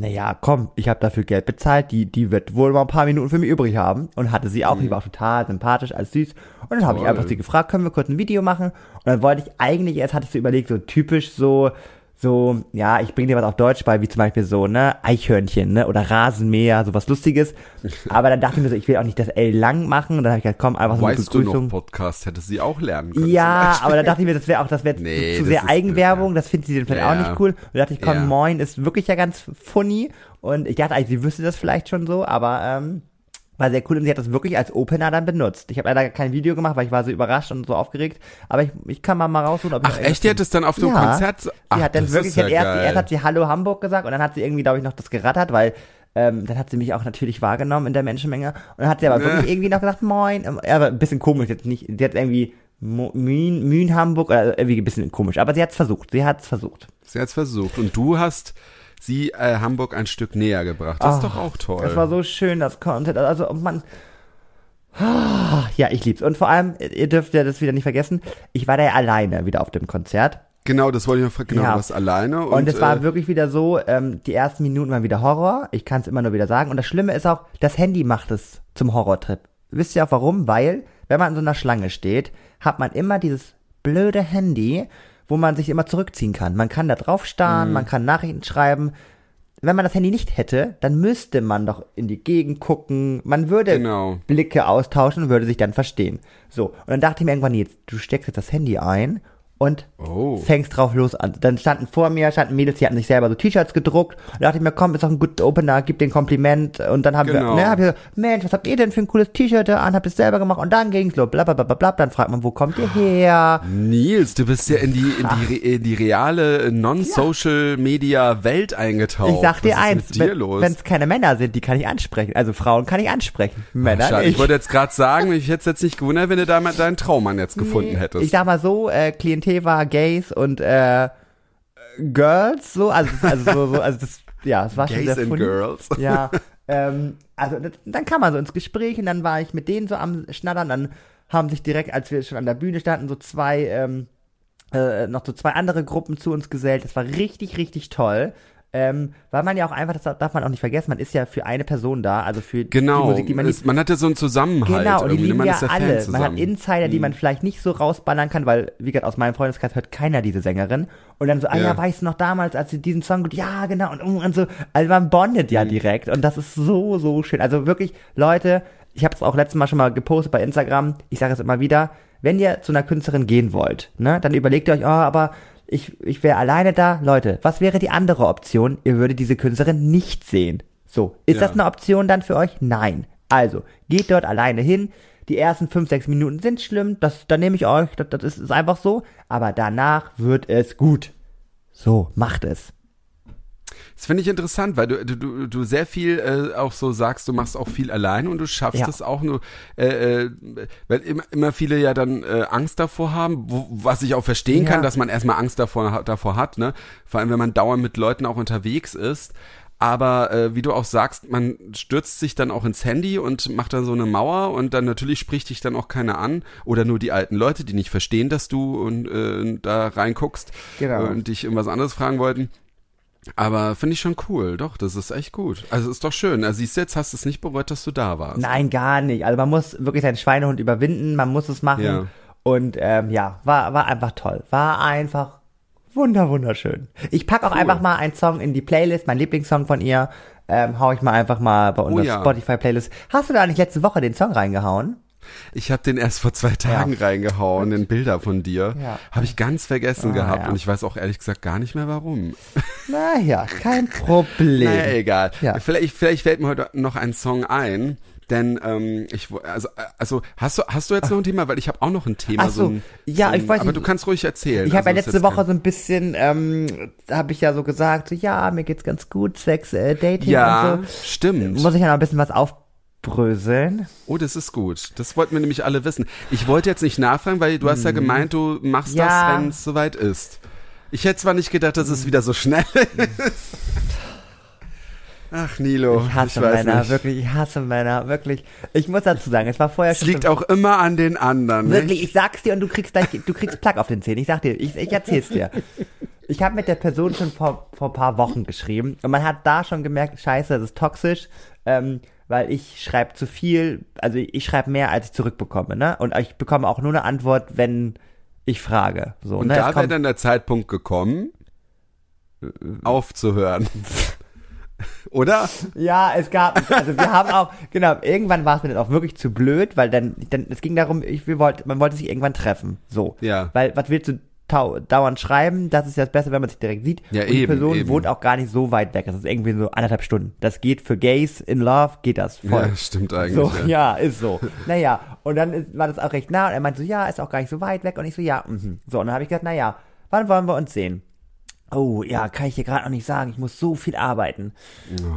naja, komm, ich habe dafür Geld bezahlt, die, die wird wohl mal ein paar Minuten für mich übrig haben. Und hatte sie auch, die war auch total sympathisch, alles süß. Und dann habe ich einfach sie gefragt, können wir kurz ein Video machen? Und dann wollte ich eigentlich, erst hatte ich so überlegt, so typisch so, so, ja, ich bringe dir was auf Deutsch bei, wie zum Beispiel so, ne, Eichhörnchen, ne, oder Rasenmäher, sowas Lustiges. [laughs] Aber dann dachte ich mir so, ich will auch nicht das L lang machen. Und dann habe ich gesagt, komm, einfach so eine Weißt du Begrüßung. noch Podcast hätte sie auch lernen können. Ja, aber da dachte ich mir, das wäre auch, das wäre Nee, zu das sehr ist- Eigenwerbung, das findet sie dann vielleicht Ja, auch nicht cool. Und da dachte ich, komm, Ja. moin, ist wirklich ja ganz funny. Und ich dachte eigentlich, sie wüsste das vielleicht schon so, aber ähm, war sehr cool und sie hat das wirklich als Opener dann benutzt. Ich habe leider kein Video gemacht, weil ich war so überrascht und so aufgeregt. Aber ich, ich kann mal mal raussuchen, ob ich Ach echt, die hat es dann auf dem ja. Konzert. Ach, sie hat dann das wirklich, ja hat erst, erst hat sie Hallo Hamburg gesagt und dann hat sie irgendwie, glaube ich, noch das gerattert, weil ähm, dann hat sie mich auch natürlich wahrgenommen in der Menschenmenge. Und dann hat sie aber Ne. wirklich irgendwie noch gesagt, moin. Ähm, aber ein bisschen komisch jetzt nicht. Sie hat irgendwie Mühen, Mühen Hamburg, oder irgendwie ein bisschen komisch. Aber sie hat es versucht. Sie hat es versucht. Sie hat's versucht. Und du hast sie äh, Hamburg ein Stück näher gebracht. Das ist doch auch toll. Es war so schön, das Content. Also man. Ah, Ja, ich lieb's. Und vor allem, ihr dürft ja das wieder nicht vergessen, ich war da ja alleine wieder auf dem Konzert. genau, das wollte ich noch fragen. Genau, Ja. warst alleine. Und, Und, es war äh, wirklich wieder so, ähm, die ersten Minuten waren wieder Horror. Ich kann es immer nur wieder sagen. Und das Schlimme ist auch, das Handy macht es zum Horrortrip. Wisst ihr auch warum? Weil, wenn man in so einer Schlange steht, hat man immer dieses blöde Handy wo man sich immer zurückziehen kann. Man kann da drauf starren, Mhm. man kann Nachrichten schreiben. Wenn man das Handy nicht hätte, dann müsste man doch in die Gegend gucken. Man würde Genau. Blicke austauschen und würde sich dann verstehen. So, und dann dachte ich mir irgendwann, jetzt, du steckst jetzt das Handy ein und Oh. fängst drauf los an. Dann standen vor mir, standen Mädels, die hatten sich selber so T-Shirts gedruckt. Und da dachte ich mir, komm, ist doch ein guter Opener, gib den Kompliment. Und dann haben Genau. wir, ne, hab ich gesagt, Mensch, was habt ihr denn für ein cooles T-Shirt da an? Habt ihr es selber gemacht? Und dann ging's los, blablabla. Dann fragt man, wo kommt ihr her? Nils, du bist ja in die, in die, in die reale Non-Social-Media-Welt eingetaucht. Ich sag dir Was eins, wenn es keine Männer sind, die kann ich ansprechen. Also Frauen kann ich ansprechen. Männer nicht. ich wollte jetzt gerade sagen, ich hätte es jetzt nicht gewundert, wenn du da mal deinen Traummann jetzt gefunden hättest. Ich sag mal so, äh, Klientel war Gays und äh, Girls, so, also, also so, so, also das, ja, es war schon Gays sehr and funny. Girls. [laughs] Ja, ähm, also das, dann kam man so ins Gespräch und dann war ich mit denen so am Schnattern, dann haben sich direkt, als wir schon an der Bühne standen, so zwei, ähm, äh, noch so zwei andere Gruppen zu uns gesellt. Das war richtig, richtig toll. Ähm, weil man ja auch einfach, das darf man auch nicht vergessen, man ist ja für eine Person da, also für Genau, die Musik, die man es, man hatte so einen Zusammenhalt. Genau, und die ne? lieben man ja alle. Man hat Insider, die man vielleicht nicht so rausballern kann, weil, wie gesagt, aus meinem Freundeskreis hört keiner diese Sängerin. Und dann so, ah ja, Ja. weißt du noch damals, als sie diesen Song, ja, genau, und, und so. Also man bondet Mhm. ja direkt. Und das ist so, so schön. Also wirklich, Leute, ich habe es auch letztes Mal schon mal gepostet bei Instagram. Ich sage es immer wieder, wenn ihr zu einer Künstlerin gehen wollt, ne, dann überlegt ihr euch, oh, aber ich, ich wäre alleine da. Leute, was wäre die andere Option? Ihr würdet diese Künstlerin nicht sehen. So, ist Ja. das eine Option dann für euch? Nein. Also, geht dort alleine hin. Die ersten fünf, sechs Minuten sind schlimm, das, da nehme ich euch, das, das ist, ist einfach so. Aber danach wird es gut. So, macht es. Das finde ich interessant, weil du, du, du, sehr viel äh, auch so sagst, du machst auch viel allein und du schaffst Ja. es auch nur, äh, äh, weil immer, immer viele ja dann äh, Angst davor haben, wo, was ich auch verstehen Ja. kann, dass man erstmal Angst davor, davor hat, ne? Vor allem, wenn man dauernd mit Leuten auch unterwegs ist. Aber äh, wie du auch sagst, man stürzt sich dann auch ins Handy und macht dann so eine Mauer und dann natürlich spricht dich dann auch keiner an oder nur die alten Leute, die nicht verstehen, dass du und, äh, da reinguckst Genau. und dich irgendwas anderes fragen wollten. Aber finde ich schon cool, doch, das ist echt gut. Also ist doch schön. Also siehst du, jetzt hast du es nicht bereut, dass du da warst. Nein, gar nicht. Also man muss wirklich seinen Schweinehund überwinden, man muss es machen. Ja. Und ähm, ja, war, war einfach toll. War einfach wunder, wunderschön. Ich pack auch einfach mal einen Song in die Playlist, mein Lieblingssong von ihr. Ähm, hau ich mal einfach mal bei unserer Oh ja. Spotify-Playlist. Hast du da nicht letzte Woche den Song reingehauen? Ich habe den erst vor zwei Tagen reingehauen, in Bilder von dir. Ja. Habe ich ganz vergessen Ah, gehabt ja. und ich weiß auch ehrlich gesagt gar nicht mehr warum. [laughs] Naja, kein Problem. Naja, egal. Ja. Vielleicht, vielleicht fällt mir heute noch ein Song ein. Denn ähm, ich also also hast du hast du jetzt noch ein Thema, weil ich habe auch noch ein Thema. Ach so, ein, ja, so ein, ich weiß Aber nicht. du kannst ruhig erzählen. Ich habe ja Also, ist letzte Woche kein- so ein bisschen, ähm, habe ich ja so gesagt, so, ja, mir geht's ganz gut, Sex, äh, Dating ja und so. stimmt. Muss ich ja noch ein bisschen was aufbröseln. Oh, das ist gut. Das wollten wir nämlich alle wissen. Ich wollte jetzt nicht nachfragen, weil du hast ja gemeint, du machst Mhm. Ja. das, wenn es soweit ist. Ich hätte zwar nicht gedacht, dass es wieder so schnell [laughs] ist. Ach, Nilo, Ich hasse weiß Männer, nicht. wirklich, ich hasse Männer, wirklich. Ich muss dazu sagen, es war vorher Es schon. liegt auch immer an den anderen. wirklich, Nicht? ich sag's dir und du kriegst gleich, du kriegst Plack auf den Zähnen. Ich sag dir, ich, ich erzähl's dir. Ich habe mit der Person schon vor, vor ein paar Wochen geschrieben und man hat da schon gemerkt, scheiße, das ist toxisch, ähm, weil ich schreibe zu viel, also ich schreibe mehr, als ich zurückbekomme, ne? Und ich bekomme auch nur eine Antwort, wenn ich frage. So, Und ne? Da wäre dann der Zeitpunkt gekommen, aufzuhören. [laughs] Oder? Ja, es gab, also wir haben auch, genau, irgendwann war es mir dann auch wirklich zu blöd, weil dann, dann es ging darum, ich, wir wollten, man wollte sich irgendwann treffen, so. Ja. Weil, was willst du dauernd schreiben? Das ist ja das Beste, wenn man sich direkt sieht. Ja, Und die eben, Person eben. wohnt auch gar nicht so weit weg, das ist irgendwie so anderthalb Stunden. Das geht für Gays in Love, geht das voll. Ja, [laughs] stimmt eigentlich. So, ja. ja, ist so. Naja, und dann ist, war das auch recht nah und er meinte so, ja, ist auch gar nicht so weit weg und ich so, ja, mhm. So, und dann habe ich gesagt, naja, wann wollen wir uns sehen? Oh, ja, kann ich dir gerade noch nicht sagen, ich muss so viel arbeiten.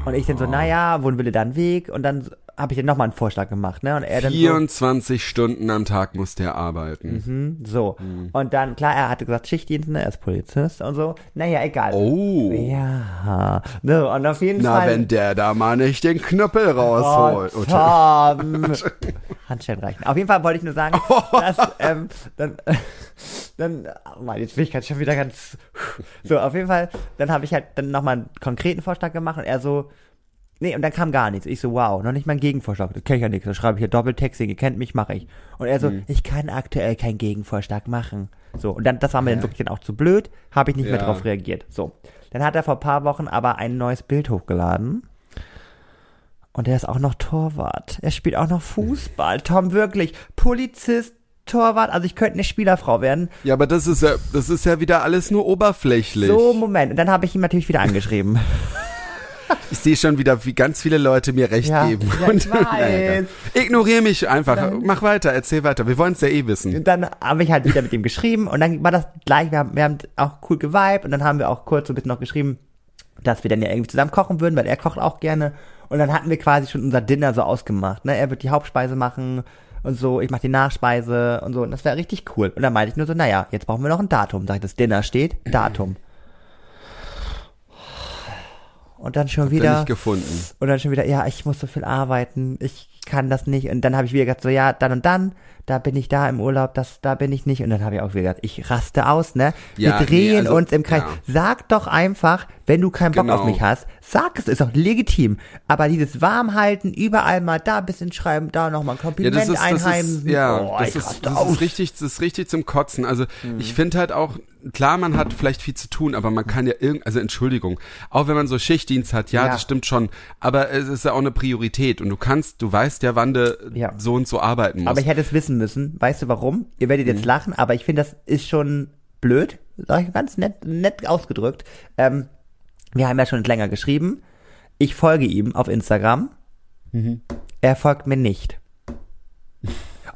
Und ich dann so, naja, wohin will er dann Weg? Und dann habe ich dann nochmal einen Vorschlag gemacht, ne? Und er dann so, 24 Stunden am Tag muss der arbeiten. hm, so. Und dann, klar, er hatte gesagt, Schichtdienst, ne? Er ist Polizist und so. Naja, egal. Oh. Ja. So, und auf jeden Na, Fall. wenn der da mal nicht den Knüppel rausholt. Oh, Oh, Tom. Handschellen reichen. Auf jeden Fall wollte ich nur sagen, [laughs] dass, ähm, dann, [laughs] dann, oh Mann, jetzt bin ich gerade schon wieder ganz, so, auf jeden Fall, dann habe ich halt dann nochmal einen konkreten Vorschlag gemacht und er so, Nee, und dann kam gar nichts. Ich so, wow, noch nicht mal ein Gegenvorschlag. Das kenn ich ja nichts. Da schreibe ich hier Doppeltexting, ihr kennt mich, mache ich. Und er so, Mhm. ich kann aktuell keinen Gegenvorschlag machen. So, und dann, das war mir dann wirklich dann auch zu blöd, habe ich nicht mehr Ja. drauf reagiert. So. Dann hat er vor ein paar Wochen aber ein neues Bild hochgeladen. Und er ist auch noch Torwart. Er spielt auch noch Fußball. Tom, wirklich. Polizist, Torwart. Also ich könnte eine Spielerfrau werden. Ja, aber das ist ja, das ist ja wieder alles nur oberflächlich. So, Moment. Und dann habe ich ihn natürlich wieder angeschrieben. [laughs] Ich sehe schon wieder, wie ganz viele Leute mir recht Ja, geben. ich [laughs] weiß. ignoriere mich einfach. Mach weiter, erzähl weiter. Wir wollen es ja eh wissen. Und dann habe ich halt wieder mit ihm geschrieben und dann war das gleich, wir haben, wir haben auch cool geweibt und dann haben wir auch kurz so ein bisschen noch geschrieben, dass wir dann ja irgendwie zusammen kochen würden, weil er kocht auch gerne. Und dann hatten wir quasi schon unser Dinner so ausgemacht. Ne? Er wird die Hauptspeise machen und so, ich mache die Nachspeise und so. Und das wäre richtig cool. Und dann meinte ich nur so, naja, jetzt brauchen wir noch ein Datum. Sag ich, das Dinner steht, Datum. Und dann schon Bin wieder. ich gefunden. Und dann schon wieder, ja, ich muss so viel arbeiten, ich kann das nicht. Und dann habe ich wieder gesagt, so ja, dann und dann, da bin ich da im Urlaub, das, da bin ich nicht. Und dann habe ich auch wieder gesagt, ich raste aus, ne? Ja, Wir drehen nee, also, uns im Kreis. ja. Sag doch einfach, wenn du keinen Bock Genau. auf mich hast, sag es, ist doch legitim. Aber dieses Warmhalten, überall mal da ein bisschen schreiben, da nochmal ein Ja, Kompliment das ist, das einheimsen. ist, ja, oh, das ist, das ist richtig, das ist richtig zum Kotzen. Also, ich finde halt auch, klar, man hat vielleicht viel zu tun, aber man kann ja irgend, also Entschuldigung, auch wenn man so Schichtdienst hat, ja, Ja. das stimmt schon, aber es ist ja auch eine Priorität und du kannst, du weißt ja, wann du Ja. so und so arbeiten musst. Aber ich hätte es wissen müssen. Weißt du warum? Ihr werdet Mhm. jetzt lachen, aber ich finde, das ist schon blöd. Sag ich ganz nett, nett ausgedrückt. Ähm, wir haben ja schon länger geschrieben. Ich folge ihm auf Instagram. Mhm. Er folgt mir nicht.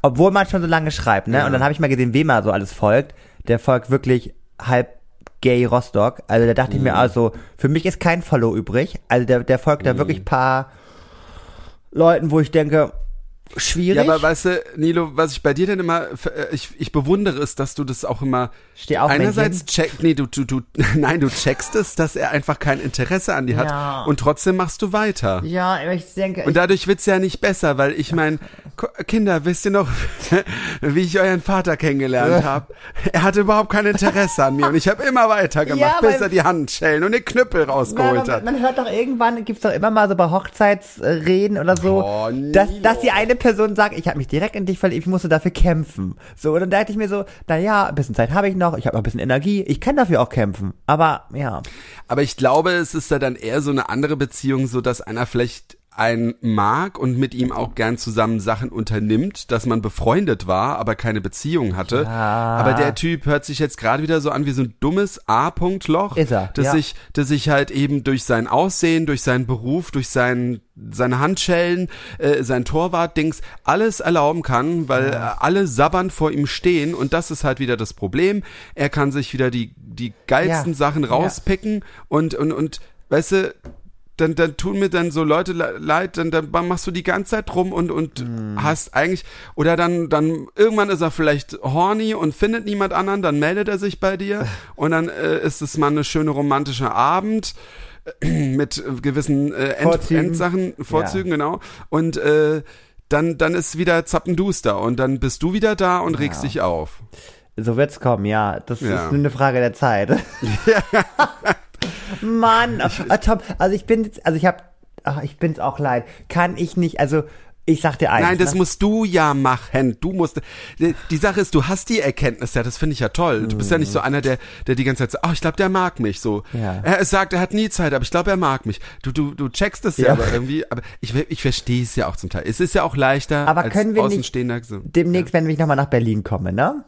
Obwohl man schon so lange schreibt, ne? Ja. Und dann habe ich mal gesehen, wem er so alles folgt. Der folgt wirklich halb gay Rostock. Also da dachte ich Mhm. mir, also für mich ist kein Follow übrig. Also der, der folgt da wirklich paar Leuten, wo ich denke, schwierig. ja, aber weißt du, Nilo, was ich bei dir denn immer, äh, ich, ich bewundere ist, dass du das auch immer Steh auf, einerseits Männchen. check, nee, du, du, du, [laughs] nein, du checkst es, dass er einfach kein Interesse an dir hat Ja. und trotzdem machst du weiter. ja, aber ich denke, Und dadurch wird's ja nicht besser, weil ich mein, Ko- Kinder, wisst ihr noch, [laughs] wie ich euren Vater kennengelernt habe? Er hatte überhaupt kein Interesse an mir und ich habe immer weitergemacht, Ja, bis er die Handschellen und den Knüppel rausgeholt hat. man, man hört doch irgendwann, gibt's doch immer mal so bei Hochzeitsreden oder so, Oh, dass, dass die eine Person sagt, ich habe mich direkt in dich verliebt, ich musste dafür kämpfen. So, und dann dachte ich mir so, na ja, ein bisschen Zeit habe ich noch, ich habe noch ein bisschen Energie, ich kann dafür auch kämpfen. Aber ja, Aber ich glaube, es ist da dann eher so eine andere Beziehung, so dass einer vielleicht einen mag und mit ihm auch gern zusammen Sachen unternimmt, dass man befreundet war, aber keine Beziehung hatte. Aber der Typ hört sich jetzt gerade wieder so an wie so ein dummes A-Punkt-Loch, Ist er, das ja. sich, das sich halt eben durch sein Aussehen, durch seinen Beruf, durch sein seine Handschellen, äh, sein Torwart-Dings, alles erlauben kann, weil äh, alle sabbernd vor ihm stehen und das ist halt wieder das Problem. Er kann sich wieder die, die geilsten Ja. Sachen Ja. rauspicken und, und, und, weißt du, dann, dann tun mir dann so Leute le- leid, dann, dann machst du die ganze Zeit rum und, und Mhm. hast eigentlich, oder dann, dann, irgendwann ist er vielleicht horny und findet niemand anderen, dann meldet er sich bei dir [laughs] und dann äh, ist es mal eine schöne romantische Abend äh, mit gewissen äh, End, Vorzügen. Endsachen, Vorzügen, genau. Und äh, dann, dann ist wieder Zappenduster und dann bist du wieder da und regst dich auf. so wird's kommen, ja. Das Ja. ist nur eine Frage der Zeit. [laughs] [laughs] Mann, ah, Tom, also ich bin also ich hab, ach, ich bin's auch leid. Kann ich nicht, also ich sag dir eins. Nein, das ne? musst du ja machen. Du musst. Die, Sache ist, du hast die Erkenntnis ja, das finde ich ja toll. Du bist ja nicht so einer, der, der die ganze Zeit sagt, oh, ich glaube, der mag mich so. Ja. Er sagt, er hat nie Zeit, aber ich glaube, er mag mich. Du, du, du checkst es ja, Ja. aber irgendwie, aber ich, ich verstehe es ja auch zum Teil. Es ist ja auch leichter Aber als können wir nicht Außenstehender. So. demnächst, wenn ich nochmal nach Berlin komme, ne?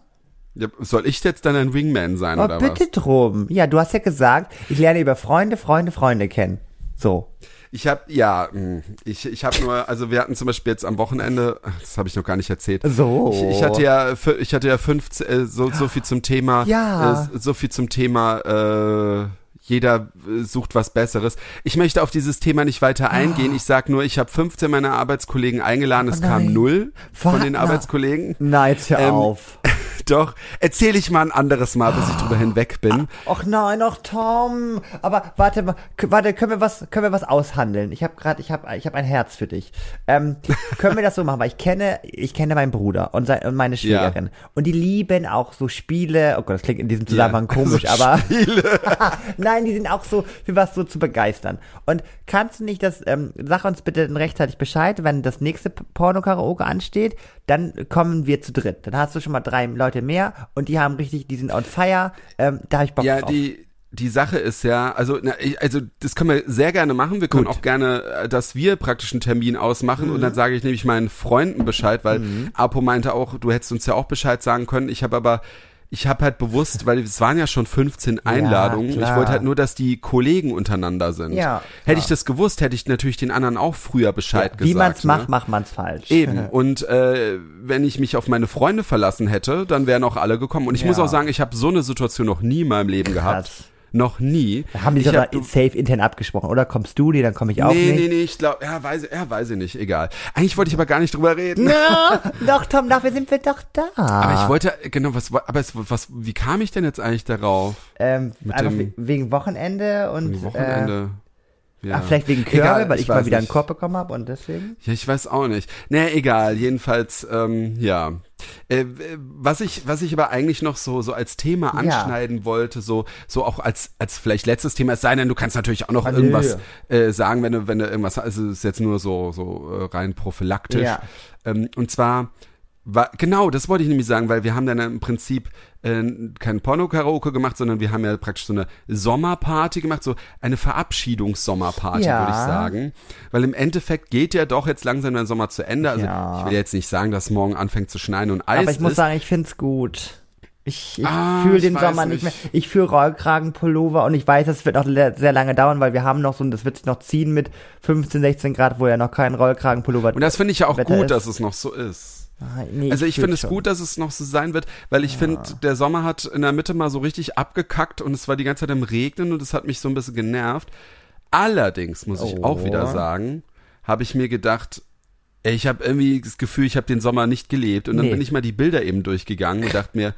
Soll ich jetzt dann ein Wingman sein Oh, oder bitte was? drum. Ja, du hast ja gesagt, ich lerne über Freunde, Freunde, Freunde kennen. So. Ich habe ja, mh, ich, ich habe nur, also wir hatten zum Beispiel jetzt am Wochenende, das habe ich noch gar nicht erzählt. So. Ich, ich hatte ja, ich hatte ja fünf, äh, so so viel zum Thema, Ja. äh, so viel zum Thema. Äh, jeder äh, sucht was Besseres. Ich möchte auf dieses Thema nicht weiter eingehen. Ich sag nur, ich habe 15 meiner Arbeitskollegen eingeladen. Es Oh kam nein. null von den Arbeitskollegen. Na, jetzt hör Ähm, auf. [laughs] Doch, erzähle ich mal ein anderes Mal, bis ich drüber hinweg bin. Och nein, ach Tom. Aber warte mal, warte, können wir was, können wir was aushandeln? Ich habe gerade, ich habe, ich habe ein Herz für dich. Ähm, können wir das so machen? Weil ich kenne, ich kenne meinen Bruder und, sein, und meine Schwägerin und die lieben auch so Spiele. Oh Gott, das klingt in diesem Zusammenhang [laughs] Ja, komisch, so aber [laughs] nein, die sind auch so für was so zu begeistern. Und kannst du nicht das? Ähm, sag uns bitte rechtzeitig Bescheid, wenn das nächste P- Porno-Karaoke ansteht. Dann kommen wir zu dritt. Dann hast du schon mal drei Leute mehr und die haben richtig, die sind on fire. Ähm, da habe ich Bock Ja, drauf. die, die Sache ist ja, also, na, ich- also das können wir sehr gerne machen. Wir können Gut. auch gerne, äh, dass wir praktisch einen Termin ausmachen und dann sage ich nämlich meinen Freunden Bescheid, weil Apo meinte auch, du hättest uns ja auch Bescheid sagen können. Ich habe aber ich habe halt bewusst, weil es waren ja schon 15 Einladungen. ich klar. wollte halt nur, dass die Kollegen untereinander sind. Ja, hätte ich das gewusst, hätte ich natürlich den anderen auch früher Bescheid gesagt. Wie man's ne? macht, macht man's falsch. Eben. [laughs] Und äh, wenn ich mich auf meine Freunde verlassen hätte, dann wären auch alle gekommen. Und ich Ja. muss auch sagen, ich habe so eine Situation noch nie in meinem Leben gehabt. Noch nie. Da haben die ich sich aber hab- safe intern abgesprochen, oder? Kommst du, nee, dann komme ich auch Nee, nicht. nee, nee, ich glaube, ja, weiß, ja, weiß ich nicht, egal. Eigentlich wollte ich aber gar nicht drüber reden. Na, [laughs] doch, Tom, dafür sind wir doch da. Aber ich wollte, genau, was, aber es, was, wie kam ich denn jetzt eigentlich darauf? ähm, einfach dem- we- wegen Wochenende und Am Wochenende. Äh, ja. ach, vielleicht wegen Körbe, Egal, weil ich, mal weiß wieder einen nicht. Korb bekommen habe und deswegen. Ja, ich weiß auch nicht. Naja, egal. Jedenfalls, ähm, ja. Äh, was ich, was ich aber eigentlich noch so, so als Thema Ja. anschneiden wollte, so, so auch als, als vielleicht letztes Thema, es sei denn, du kannst natürlich auch noch Ah, nö. irgendwas äh, sagen, wenn du, wenn du irgendwas, also es ist jetzt nur so, so äh, rein prophylaktisch. Ja. Ähm, und zwar, war, genau, das wollte ich nämlich sagen, weil wir haben dann im Prinzip äh, kein Porno-Karaoke gemacht, sondern wir haben ja praktisch so eine Sommerparty gemacht, so eine Verabschiedungs-Sommerparty, Ja. würde ich sagen. Weil im Endeffekt geht ja doch jetzt langsam der Sommer zu Ende. Also Ja. ich will jetzt nicht sagen, dass morgen anfängt zu schneien und Eis Aber ich muss ist. sagen, ich find's gut. Ich, ich Ah, fühle den Sommer nicht mehr. Ich fühle Rollkragenpullover und ich weiß, das wird noch sehr lange dauern, weil wir haben noch so, das wird sich noch ziehen mit 15, 16 Grad, wo ja noch kein Rollkragenpullover und das finde ich ja auch Wetter gut, ist. dass es noch so ist. Ah, nee, Also ich fühl finde es gut, dass es noch so sein wird, weil ich finde, der Sommer hat in der Mitte mal so richtig abgekackt und es war die ganze Zeit im Regnen und es hat mich so ein bisschen genervt. Allerdings muss ich Oh. auch wieder sagen, habe ich mir gedacht, ey, ich habe irgendwie das Gefühl, ich habe den Sommer nicht gelebt und dann Nee. bin ich mal die Bilder eben durchgegangen und dachte mir,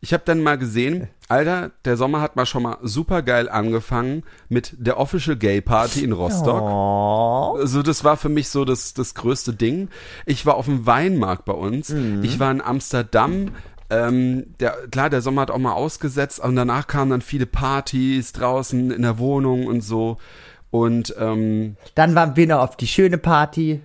ich habe dann mal gesehen, Alter, der Sommer hat mal schon mal super geil angefangen mit der Official Gay Party in Rostock. Oh. Also das war für mich so das, das größte Ding. Ich war auf dem Weinmarkt bei uns. Mhm. Ich war in Amsterdam. Ähm, der, klar, der Sommer hat auch mal ausgesetzt und danach kamen dann viele Partys draußen in der Wohnung und so. Und ähm, Dann waren wir noch auf die schöne Party.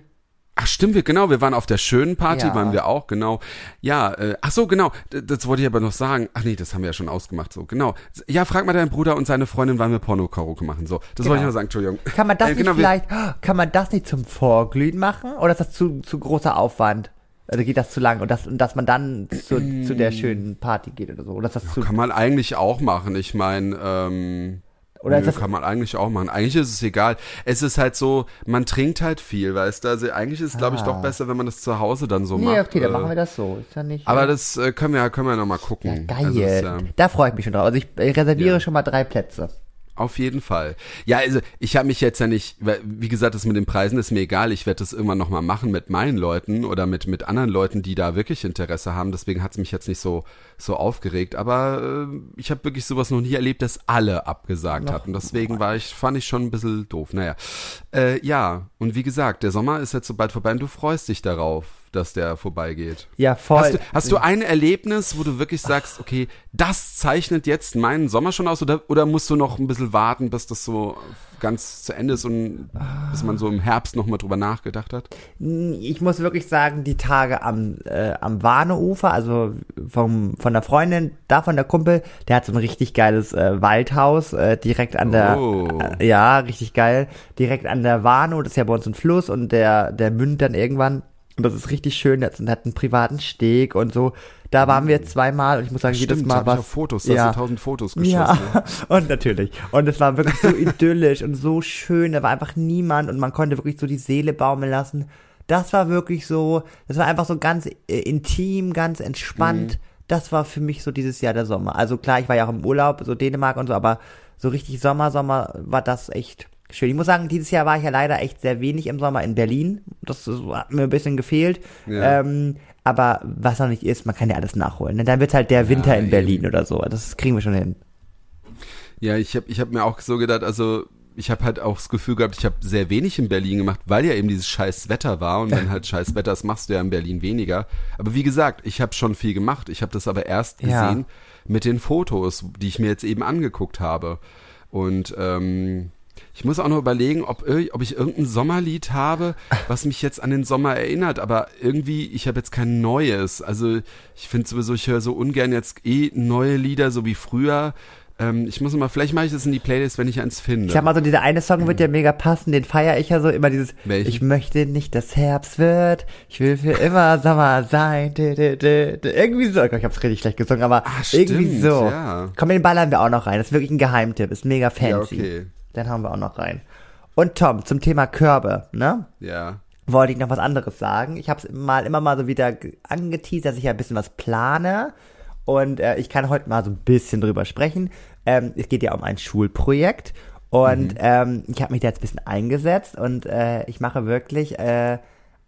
Ach stimmt, wir genau, wir waren auf der schönen Party, Ja. waren wir auch, genau. Ja, äh, ach so, genau, das wollte ich aber noch sagen. Ach nee, das haben wir ja schon ausgemacht, so, genau. Ja, frag mal deinen Bruder und seine Freundin, wann wir Porno-Karaoke machen, so. Das wollte ich Genau. noch sagen, Entschuldigung. Kann man das Äh, genau, nicht vielleicht, [gasps] kann man das nicht zum Vorglühen machen? Oder ist das zu, zu großer Aufwand? Oder geht das zu lang? Und, das, und dass man dann zu, zu der schönen Party geht oder so? Oder ist das zu, Kann man eigentlich auch machen. Ich meine, ähm, Oder nö, das- kann man eigentlich auch machen. Eigentlich ist es egal. Es ist halt so, man trinkt halt viel, weißt du? Also eigentlich ist es, glaube ich, doch besser, wenn man das zu Hause dann so Ah. Nee, macht. okay, dann äh, machen wir das so. Ist ja nicht. Aber äh, das äh, können wir, können wir noch mal gucken. geil. Also ist, ja, da freue ich mich schon drauf. Also ich äh, reserviere Ja. schon mal drei Plätze. Auf jeden Fall. Ja, also ich habe mich jetzt ja nicht, wie gesagt, das mit den Preisen ist mir egal. Ich werde das irgendwann noch mal machen mit meinen Leuten oder mit mit anderen Leuten, die da wirklich Interesse haben. Deswegen hat es mich jetzt nicht so so aufgeregt. Aber äh, ich habe wirklich sowas noch nie erlebt, dass alle abgesagt hatten. Deswegen war ich, fand ich schon ein bisschen doof. Naja, äh, ja. Und wie gesagt, der Sommer ist jetzt so bald vorbei und du freust dich darauf, dass der vorbeigeht. Ja, voll. Hast du, hast du ein Erlebnis, wo du wirklich sagst, okay, das zeichnet jetzt meinen Sommer schon aus oder, oder musst du noch ein bisschen warten, bis das so ganz zu Ende ist und bis man so im Herbst nochmal drüber nachgedacht hat? ich muss wirklich sagen, die Tage am, äh, am Warneufer, also vom, von der Freundin, da von der Kumpel, der hat so ein richtig geiles äh, Waldhaus, äh, direkt an der, Oh. äh, ja, richtig geil, direkt an der Warnow, das ist ja bei uns ein Fluss und der, der mündet dann irgendwann und das ist richtig schön, das hat einen privaten Steg und so. Da waren wir zweimal und ich muss sagen, jedes Stimmt, Mal hab ich was. auch Fotos, da hast du tausend Fotos geschossen. Ja, [laughs] und natürlich. Und es war wirklich so idyllisch und so schön. Da war einfach niemand und man konnte wirklich so die Seele baumeln lassen. Das war wirklich so, das war einfach so ganz äh, intim, ganz entspannt. Mhm. Das war für mich so dieses Jahr der Sommer. Also klar, ich war ja auch im Urlaub, so Dänemark und so, aber so richtig Sommer, Sommer war das echt schön. Ich muss sagen, dieses Jahr war ich ja leider echt sehr wenig im Sommer in Berlin. Das hat mir ein bisschen gefehlt. Ja. Ähm, aber was noch nicht ist, man kann ja alles nachholen. Ne? Dann wird halt der Winter in eben. Berlin oder so. Das kriegen wir schon hin. Ja, ich habe ich hab mir auch so gedacht, also ich habe halt auch das Gefühl gehabt, ich habe sehr wenig in Berlin gemacht, weil ja eben dieses scheiß Wetter war und wenn [laughs] halt scheiß Wetter ist, machst du ja in Berlin weniger. Aber wie gesagt, ich habe schon viel gemacht. Ich habe das aber erst Ja. gesehen mit den Fotos, die ich mir jetzt eben angeguckt habe. Und ähm, ich muss auch noch überlegen, ob, ob ich irgendein Sommerlied habe, was mich jetzt an den Sommer erinnert. Aber irgendwie, ich habe jetzt kein neues. Also ich finde sowieso, ich höre so ungern jetzt eh neue Lieder, so wie früher. Ähm, ich muss mal, vielleicht mache ich das in die Playlist, wenn ich eins finde. Ich sag mal so, dieser eine Song wird ja mega passen, den feiere ich ja so immer dieses Welchen? Ich möchte nicht, dass Herbst wird, ich will für immer [laughs] Sommer sein. Dü, dü, dü. Irgendwie so, Oh ich hab's richtig schlecht gesungen, aber Ah, irgendwie stimmt, so. ja. Komm, den ballern wir auch noch rein. Das ist wirklich ein Geheimtipp, ist mega fancy. Ja, okay. Den haben wir auch noch rein. Und Tom, zum Thema Körbe, ne? Ja. wollte ich noch was anderes sagen. Ich habe es mal immer mal so wieder ge- angeteasert, dass ich ja ein bisschen was plane. Und äh, ich kann heute mal so ein bisschen drüber sprechen. Ähm, es geht ja um ein Schulprojekt. Und ähm, ich habe mich da jetzt ein bisschen eingesetzt und äh, ich mache wirklich äh,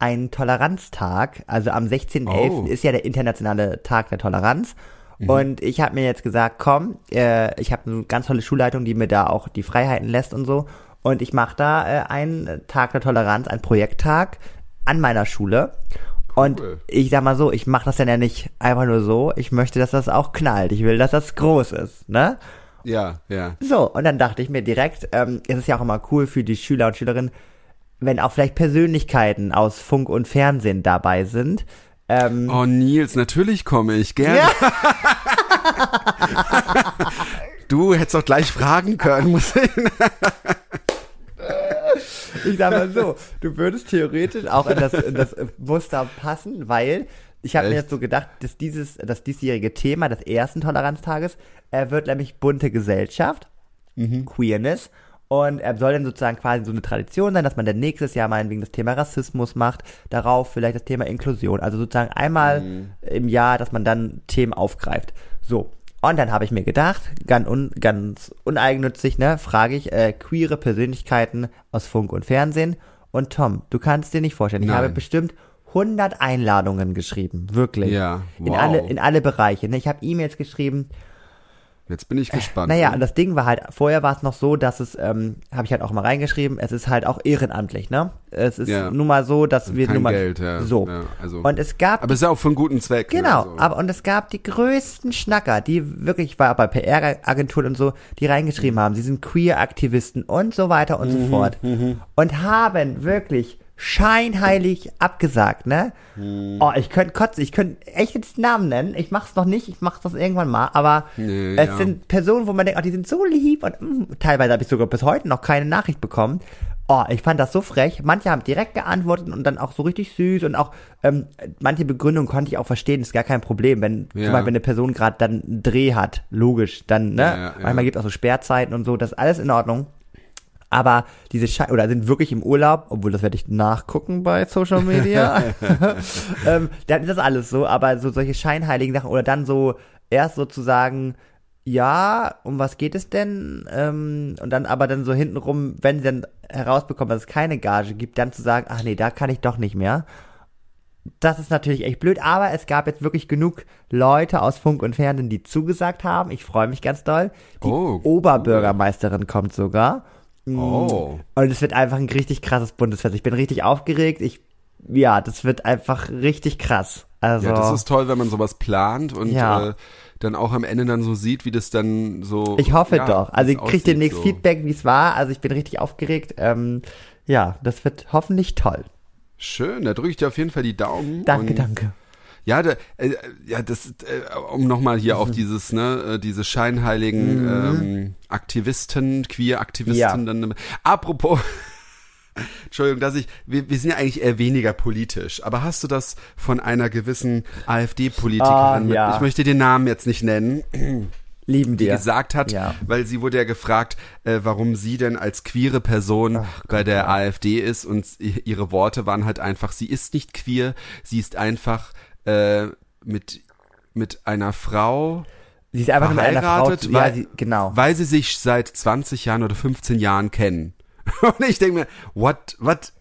einen Toleranztag. Also am 16.11. Oh. ist ja der internationale Tag der Toleranz. Und ich habe mir jetzt gesagt, komm, äh, ich habe eine ganz tolle Schulleitung, die mir da auch die Freiheiten lässt und so. Und ich mache da äh, einen Tag der Toleranz, einen Projekttag an meiner Schule. Und Cool. ich sag mal so, ich mache das dann ja nicht einfach nur so. Ich möchte, dass das auch knallt. Ich will, dass das groß ist, ne? Ja, ja. So, und dann dachte ich mir direkt, ähm, es ist ja auch immer cool für die Schüler und Schülerinnen, wenn auch vielleicht Persönlichkeiten aus Funk und Fernsehen dabei sind. Ähm, Oh, Nils, natürlich komme ich gerne. Ja. [laughs] Du hättest doch gleich fragen können. Muss ich [laughs] Ich sag mal so, du würdest theoretisch auch in das, in das Muster passen, weil ich habe mir jetzt so gedacht, dass dieses, das diesjährige Thema des ersten Toleranztages äh, wird nämlich bunte Gesellschaft, Queerness. Und er soll dann sozusagen quasi so eine Tradition sein, dass man dann nächstes Jahr meinetwegen das Thema Rassismus macht, darauf vielleicht das Thema Inklusion. Also sozusagen einmal im Jahr, dass man dann Themen aufgreift. So. Und dann habe ich mir gedacht, ganz, un, ganz uneigennützig, ne, frage ich äh, queere Persönlichkeiten aus Funk und Fernsehen. Und Tom, du kannst dir nicht vorstellen, ich Nein. habe bestimmt 100 Einladungen geschrieben, wirklich. Ja, In wow. alle, in alle Bereiche. Ne? Ich habe E-Mails geschrieben, Jetzt bin ich gespannt. naja, und das Ding war halt, vorher war es noch so, dass es, ähm, habe ich halt auch mal reingeschrieben, es ist halt auch ehrenamtlich, ne? Es ist Ja. nun mal so, dass wir Kein nun mal Geld, ja. so. Ja, also- und es gab Aber es ist auch für einen guten Zweck. ne, Genau, also. aber und es gab die größten Schnacker, die wirklich, ich war bei PR-Agenturen und so, die reingeschrieben haben, sie sind Queer-Aktivisten und so weiter und Mhm, so fort. Und haben wirklich scheinheilig abgesagt, ne? Mhm. Oh, ich könnte kotzen, ich könnte echt jetzt Namen nennen. Ich mach's noch nicht, ich mach's das irgendwann mal, aber Nee, es ja. sind Personen, wo man denkt, oh, die sind so lieb und mm, teilweise habe ich sogar bis heute noch keine Nachricht bekommen. Oh, ich fand das so frech. Manche haben direkt geantwortet und dann auch so richtig süß und auch ähm, manche Begründungen konnte ich auch verstehen, ist gar kein Problem, wenn Ja. zum Beispiel eine Person gerade dann einen Dreh hat, logisch, dann, ne? Ja. Manchmal gibt es auch so Sperrzeiten und so, das ist alles in Ordnung. Aber diese Schei oder sind wirklich im Urlaub, obwohl das werde ich nachgucken bei Social Media. [laughs] ähm, dann ist das alles so, aber so solche scheinheiligen Sachen oder dann so erst sozusagen, ja, um was geht es denn? Ähm, und dann aber dann so hintenrum, wenn sie dann herausbekommen, dass es keine Gage gibt, dann zu sagen, ach nee, da kann ich doch nicht mehr. Das ist natürlich echt blöd, aber es gab jetzt wirklich genug Leute aus Funk und Fernsehen, die zugesagt haben. Ich freue mich ganz doll. Die Oh, cool. Oberbürgermeisterin kommt sogar. Oh. Und es wird einfach ein richtig krasses Bundesfest. Ich bin richtig aufgeregt. Ich, ja, das wird einfach richtig krass. Also, Ja, das ist toll, wenn man sowas plant und Ja. äh, dann auch am Ende dann so sieht, wie das dann so. ich hoffe ja, doch. Also ich krieg aussieht, demnächst so. Feedback, wie es war. Also ich bin richtig aufgeregt. Ähm, ja, das wird hoffentlich toll. Schön, da drücke ich dir auf jeden Fall die Daumen. Danke, danke. Ja, da, äh, ja, das, äh, um nochmal hier auf dieses, ne, äh, diese scheinheiligen ähm, Aktivisten, Queer-Aktivisten Ja. dann. Apropos, [laughs] Entschuldigung, dass ich, wir, wir sind ja eigentlich eher weniger politisch, aber hast du das von einer gewissen AfD-Politikerin, Ah, mit- ja. ich möchte den Namen jetzt nicht nennen, [clears throat] Lieben die dir. gesagt hat, Ja. weil sie wurde ja gefragt, äh, warum sie denn als queere Person bei der AfD ist und ihre Worte waren halt einfach, sie ist nicht queer, sie ist einfach äh, mit mit einer Frau Sie ist einfach mit einer Frau. verheiratet, zu- weil, ja, sie, genau. weil sie sich seit 20 Jahren oder 15 Jahren kennen. [laughs] Und ich denke mir, what, what?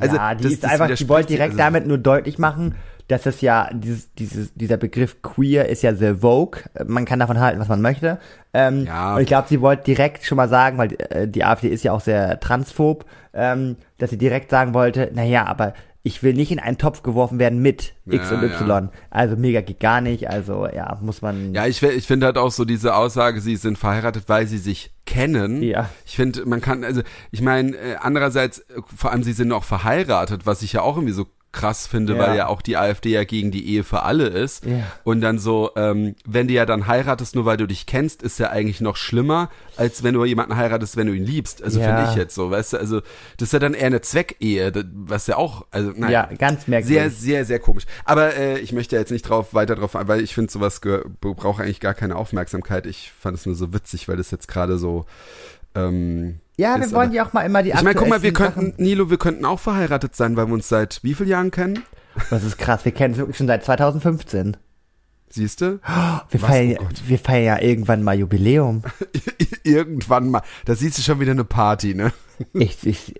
Also, ja, die das- ist das einfach, die wollte direkt also- damit nur deutlich machen, dass es ja, dieses, dieses, dieser Begriff queer ist ja the Vogue. Man kann davon halten, was man möchte. Ähm, Ja. Und ich glaube, sie wollte direkt schon mal sagen, weil äh, die AfD ist ja auch sehr transphob, ähm, dass sie direkt sagen wollte, naja, aber ich will nicht in einen Topf geworfen werden mit X Ja, und Y. Also mega geht gar nicht. Also ja, muss man. Ja, ich, ich finde halt auch so diese Aussage, sie sind verheiratet, weil sie sich kennen. Ja. Ich finde, man kann, also ich meine, äh, andererseits, äh, vor allem sie sind auch verheiratet, was ich ja auch irgendwie so krass finde, Ja. weil ja auch die AfD ja gegen die Ehe für alle ist. Ja. Und dann so, ähm, wenn du ja dann heiratest, nur weil du dich kennst, ist ja eigentlich noch schlimmer, als wenn du jemanden heiratest, wenn du ihn liebst. Also Ja. finde ich jetzt so, weißt du, also das ist ja dann eher eine Zweckehe, was ja auch, also nein. Ja, ganz merkwürdig. Sehr, sehr, sehr komisch. Aber äh, ich möchte jetzt nicht drauf weiter drauf, ein, weil ich finde, sowas braucht eigentlich gar keine Aufmerksamkeit. Ich fand es nur so witzig, weil das jetzt gerade so. Ähm, ja, wir wollen ja auch mal immer die Ich meine, guck mal, wir könnten, Nilo, wir könnten auch verheiratet sein, weil wir uns seit wie vielen Jahren kennen? Sachen- Das ist krass. Wir kennen es wirklich schon seit 2015. Siehst du? Wir Was? feiern, Oh wir feiern ja irgendwann mal Jubiläum. [laughs] Irgendwann mal. Da siehst du schon wieder eine Party, ne? Ich, ich,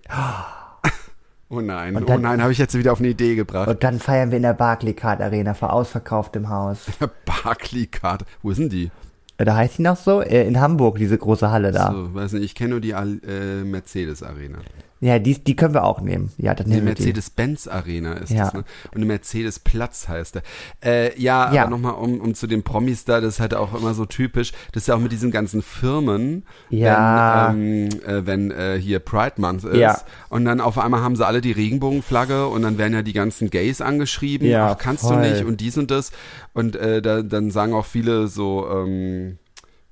Oh nein, Und oh dann- nein, habe ich jetzt wieder auf eine Idee gebracht. und dann feiern wir in der Barclaycard Arena vor ausverkauftem Haus. Barclaycard. Wo ist denn die? Da heißt die noch so? Äh, In Hamburg, diese große Halle da. So, weiß nicht, ich kenne nur die äh, Mercedes Arena. Ja, die, die können wir auch nehmen. Ja, dann Die nehmen wir die. Mercedes-Benz Arena ist Ja. das, ne? Und eine Mercedes-Platz heißt der. Äh, ja, Ja. aber nochmal um, um zu den Promis da, das ist halt auch immer so typisch. Das ist ja auch mit diesen ganzen Firmen, Ja. wenn, ähm, äh, wenn äh, hier Pride Month ist. Ja. Und dann auf einmal haben sie alle die Regenbogenflagge und dann werden ja die ganzen Gays angeschrieben. Ja, Ach, kannst voll. du nicht und dies und das. Und äh, da, dann sagen auch viele so, ähm,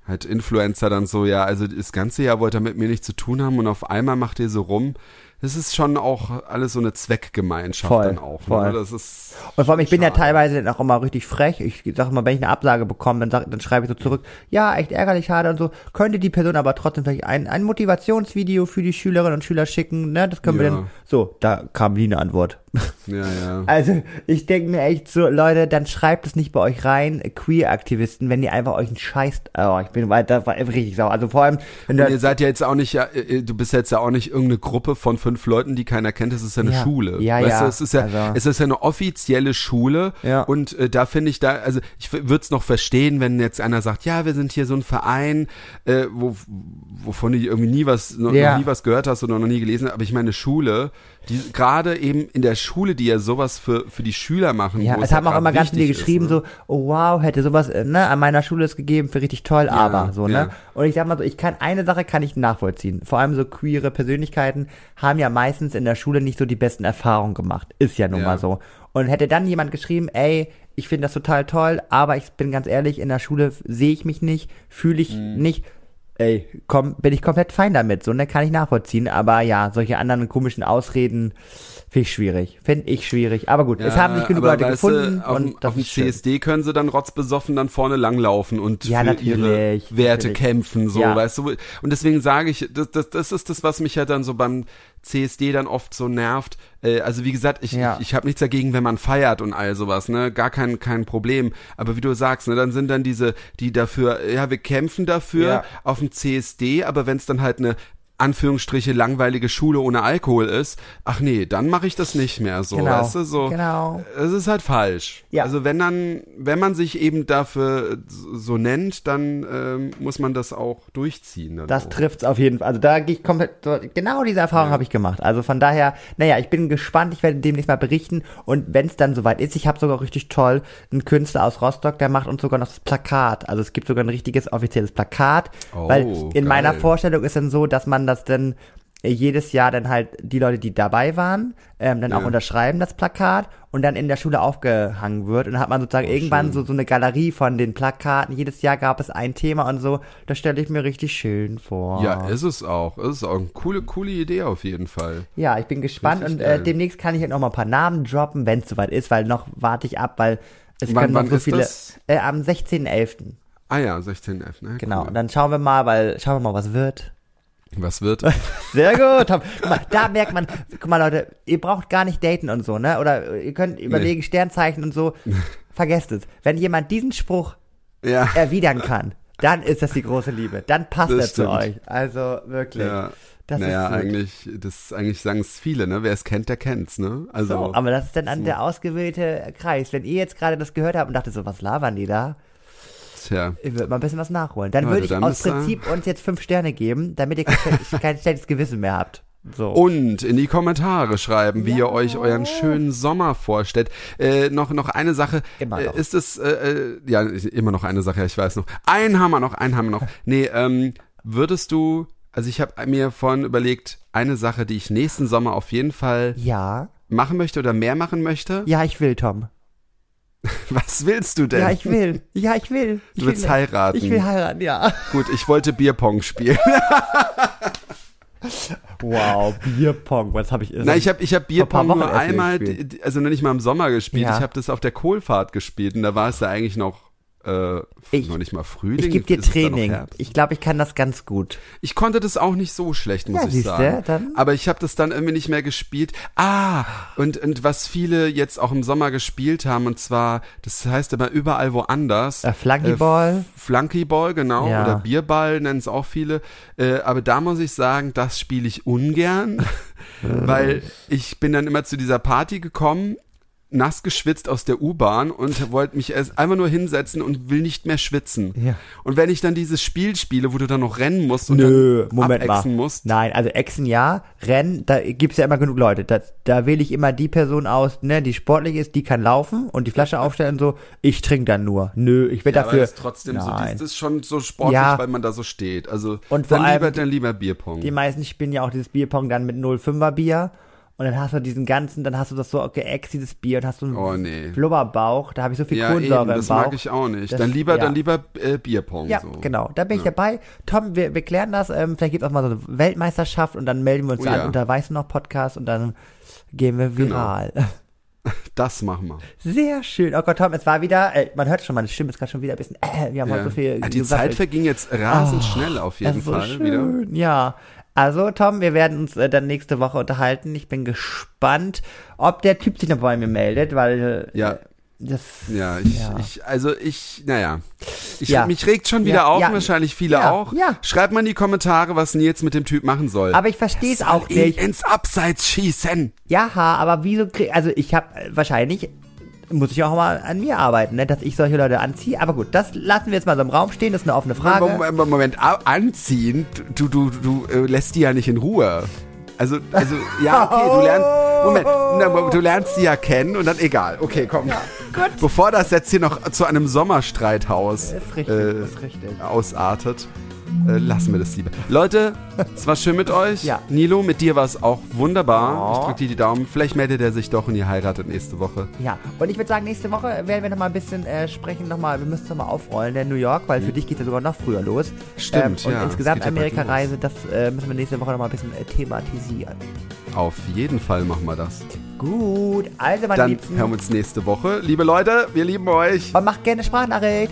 halt Influencer dann so, ja, also das ganze Jahr wollt ihr mit mir nichts zu tun haben und auf einmal macht ihr so rum. Das ist schon auch alles so eine Zweckgemeinschaft Voll, dann auch. voll. Ne? Das ist Und vor allem, ich bin ja schade. teilweise dann auch immer richtig frech. Ich sag immer, wenn ich eine Absage bekomme, dann, sag, dann schreibe ich so zurück, ja, echt ärgerlich, schade und so. Könnte die Person aber trotzdem vielleicht ein, ein Motivationsvideo für die Schülerinnen und Schüler schicken, ne? Das können wir Ja. dann. So, da kam nie eine Antwort. Ja, ja. Also, ich denke mir echt so, Leute, dann schreibt es nicht bei euch rein, Queer-Aktivisten, wenn ihr einfach euch einen Scheiß, oh, ich bin weiter, war richtig sauer. Also vor allem, wenn ihr seid ja jetzt auch nicht, ja, äh, du bist jetzt ja auch nicht irgendeine Gruppe von fünf Leuten, die keiner kennt, das ist ja eine Ja. Schule. Ja, weißt ja. du, es ist ja, Also- es ist ja eine offizielle Schule Ja. und äh, da finde ich da, also ich würde es noch verstehen, wenn jetzt einer sagt, ja, wir sind hier so ein Verein, äh, wo, wovon du irgendwie nie was, noch, noch nie was gehört hast oder noch nie gelesen hast, aber ich meine Schule, die gerade eben in der Schule, die ja sowas für, für die Schüler machen. Ja, es haben auch immer ganz viele geschrieben, ist, ne? so, oh wow, hätte sowas äh, ne, an meiner Schule es gegeben, für richtig toll, aber so, ja. ne? Und ich sag mal so, ich kann, eine Sache kann ich nachvollziehen. Vor allem so queere Persönlichkeiten haben ja meistens in der Schule nicht so die besten Erfahrungen gemacht. Ist ja nun Ja. mal so. Und hätte dann jemand geschrieben, ey, ich finde das total toll, aber ich bin ganz ehrlich, in der Schule sehe ich mich nicht, fühle ich Mhm. nicht. Ey, komm, bin ich komplett fein damit, so, ne, kann ich nachvollziehen. Aber ja, solche anderen komischen Ausreden finde ich schwierig. Finde ich schwierig. Aber gut, es haben sich genug Leute du, gefunden auf, dem- und auf dem ist schön. CSD können sie dann rotzbesoffen dann vorne langlaufen und Ja, für ihre Werte natürlich. kämpfen, so, Ja. weißt du. Und deswegen sage ich, das, das, das ist das, was mich ja dann so beim CSD dann oft so nervt. Äh, also wie gesagt, ich, Ja. ich, ich habe nichts dagegen, wenn man feiert und all sowas, ne, gar kein kein Problem. Aber wie du sagst, ne, dann sind dann diese, die dafür, ja, wir kämpfen dafür Ja. auf dem CSD, aber wenn es dann halt eine Anführungsstriche langweilige Schule ohne Alkohol ist, ach nee, dann mache ich das nicht mehr so, Genau, weißt du, so. genau. Es ist halt falsch. Ja. Also wenn dann, wenn man sich eben dafür so nennt, dann ähm, muss man das auch durchziehen. Dann Das trifft's auf jeden Fall. Also da gehe ich komplett, genau diese Erfahrung habe ich gemacht. Also von daher, naja, ich bin gespannt, ich werde demnächst mal berichten und wenn es dann soweit ist, ich habe sogar richtig toll einen Künstler aus Rostock, der macht uns sogar noch das Plakat. Also es gibt sogar ein richtiges offizielles Plakat, Oh, weil in geil. meiner Vorstellung ist dann so, dass man das dann äh, jedes Jahr dann halt die Leute, die dabei waren, ähm, dann auch Ja. unterschreiben das Plakat und dann in der Schule aufgehangen wird und dann hat man sozusagen irgendwann so, so eine Galerie von den Plakaten. Jedes Jahr gab es ein Thema und so. Das stelle ich mir richtig schön vor. Ja, ist es auch. Ist es auch eine coole, coole Idee auf jeden Fall. Ja, ich bin gespannt Richtig und äh, demnächst kann ich halt noch mal ein paar Namen droppen, wenn es soweit ist, weil noch warte ich ab, weil es Wann- können noch so ist viele. Äh, am 16.11. Ah ja, 16F, ne? Genau. Cool. Und dann schauen wir mal, weil schauen wir mal, was wird. Was wird? [laughs] Sehr gut. Guck mal, da merkt man, guck mal Leute, ihr braucht gar nicht daten und so, ne? Oder ihr könnt überlegen, Sternzeichen und so. [laughs] Vergesst es. Wenn jemand diesen Spruch ja. erwidern kann, dann ist das die große Liebe. Dann passt Das er zu stimmt. euch. Also wirklich. Ja. Das naja, eigentlich, das eigentlich sagen es viele, ne? Wer es kennt, der kennt's, ne? Also So, aber das ist dann an der ausgewählte Kreis. Wenn ihr jetzt gerade das gehört habt und dachtet so, was labern die da? Tja. Ich würde mal ein bisschen was nachholen. Dann würde ich aus Prinzip uns jetzt fünf Sterne geben, damit ihr kein, [laughs] kein schlechtes Gewissen mehr habt. So. Und in die Kommentare schreiben, wie ihr euch euren schönen Sommer vorstellt. Äh, noch, noch eine Sache. Immer Äh, noch. Ist es, äh, äh, ja, immer noch eine Sache, ja, ich weiß noch. Haben wir noch, haben wir noch. Nee, ähm, würdest du, also ich habe mir vorhin überlegt, eine Sache, die ich nächsten Sommer auf jeden Fall ja. machen möchte oder mehr machen möchte. Ja, ich will, Tom. [laughs] Was willst du denn? Ja, ich will. Ja, ich will. Ich Du willst will, heiraten. Ich will heiraten, ja. Gut, ich wollte Bierpong spielen. [laughs] Wow, Bierpong. Was habe ich? Na, ich habe ich hab Bierpong nur einmal, also noch nicht mal im Sommer gespielt. Ja. Ich habe das auf der Kohlfahrt gespielt und da war es ja eigentlich noch äh, Ich- noch nicht mal Frühling. Ich gebe dir Training. Ich glaube, ich kann das ganz gut. Ich konnte das auch nicht so schlecht, muss Ja, ich sagen. dann- Aber ich habe das dann irgendwie nicht mehr gespielt. Ah, und, und was viele jetzt auch im Sommer gespielt haben, und zwar, das heißt aber überall woanders. Äh, Flunkyball? F- Flunkyball, genau. Ja. Oder Bierball nennen es auch viele. Äh, aber da muss ich sagen, das spiele ich ungern, [laughs] weil ich bin dann immer zu dieser Party gekommen, nass geschwitzt aus der U-Bahn und wollte mich erst einfach nur hinsetzen und will nicht mehr schwitzen. Ja. Und wenn ich dann dieses Spiel spiele, wo du dann noch rennen musst und Nö, dann Moment mal. abexen musst. Nein, also Exen ja, Rennen, da gibt's ja immer genug Leute. Da, da wähle ich immer die Person aus, ne, die sportlich ist, die kann laufen und die Flasche aufstellen und so. Ich trinke dann nur. Nö, ich will Ja, dafür. aber das ist trotzdem so, Nein. das ist schon so sportlich, Ja. weil man da so steht. Also Und vor dann allem lieber, dann lieber Bierpong. Die meisten spielen ja auch dieses Bierpong dann mit 0,5er Bier. Und dann hast du diesen ganzen, dann hast du das so geäxt, dieses Bier, und hast du einen Oh, nee. Blubberbauch, da habe ich so viel ja, Kohlensäure eben, im das Bauch. mag ich auch nicht. Das- dann lieber, ja. dann lieber äh, Bierpong. Ja, so. genau, da bin ich dabei. Tom, wir, wir klären das, ähm, vielleicht gibt es auch mal so eine Weltmeisterschaft und dann melden wir uns Oh an ja. unter Weißt du noch Podcast und dann gehen wir viral. [laughs] Das machen wir. Sehr schön. Oh Gott, Tom, es war wieder, äh, man hört schon, meine Stimme ist gerade schon wieder ein bisschen, äh, wir haben Ja. heute so viel Ah, die gesammelt. Zeit verging jetzt rasend Oh, schnell auf Das jeden ist so Fall schön. wieder. Ja. Also, Tom, wir werden uns äh, dann nächste Woche unterhalten. Ich bin gespannt, ob der Typ sich noch bei mir meldet, weil äh, Ja. das Ja, ich, Ja. ich, also ich, naja. Ich, Ja. Mich regt schon wieder Ja, auf, ja. wahrscheinlich viele auch. ja. Schreibt mal in die Kommentare, was Nils mit dem Typ machen soll. aber ich verstehe es auch nicht. ins Abseits schießen. Ja, aber wieso krieg, also ich habe wahrscheinlich muss ich auch mal an mir arbeiten, ne, dass ich solche Leute anziehe. Aber gut, das lassen wir jetzt mal so im Raum stehen. Das ist eine offene Frage. Moment, Moment, anziehen, du, du, du, äh, lässt die ja nicht in Ruhe. Also, also, ja, okay, du lernst, [laughs] Moment, du lernst sie ja kennen und dann egal. Okay, komm. Bevor das jetzt hier noch zu einem Sommerstreithaus Ist richtig, äh, ist richtig. ausartet, äh, lassen wir das lieber. Leute, [laughs] es war schön mit euch. Ja. Nilo, mit dir war es auch wunderbar. Oh. Ich drücke dir die Daumen. Vielleicht meldet er sich doch und ihr heiratet nächste Woche. Ja, und ich würde sagen, nächste Woche werden wir noch mal ein bisschen äh, sprechen, noch mal, wir müssen noch mal aufrollen, der New York, weil für dich geht ja sogar noch früher los. Mhm. Ähm, Stimmt, und ja, es insgesamt Amerika-Reise, das äh, müssen wir nächste Woche noch mal ein bisschen äh, thematisieren. Auf jeden Fall machen wir das. Gut, also meine Dann Liebsten, hören wir uns nächste Woche. Liebe Leute, wir lieben euch. und macht gerne Sprachnachricht.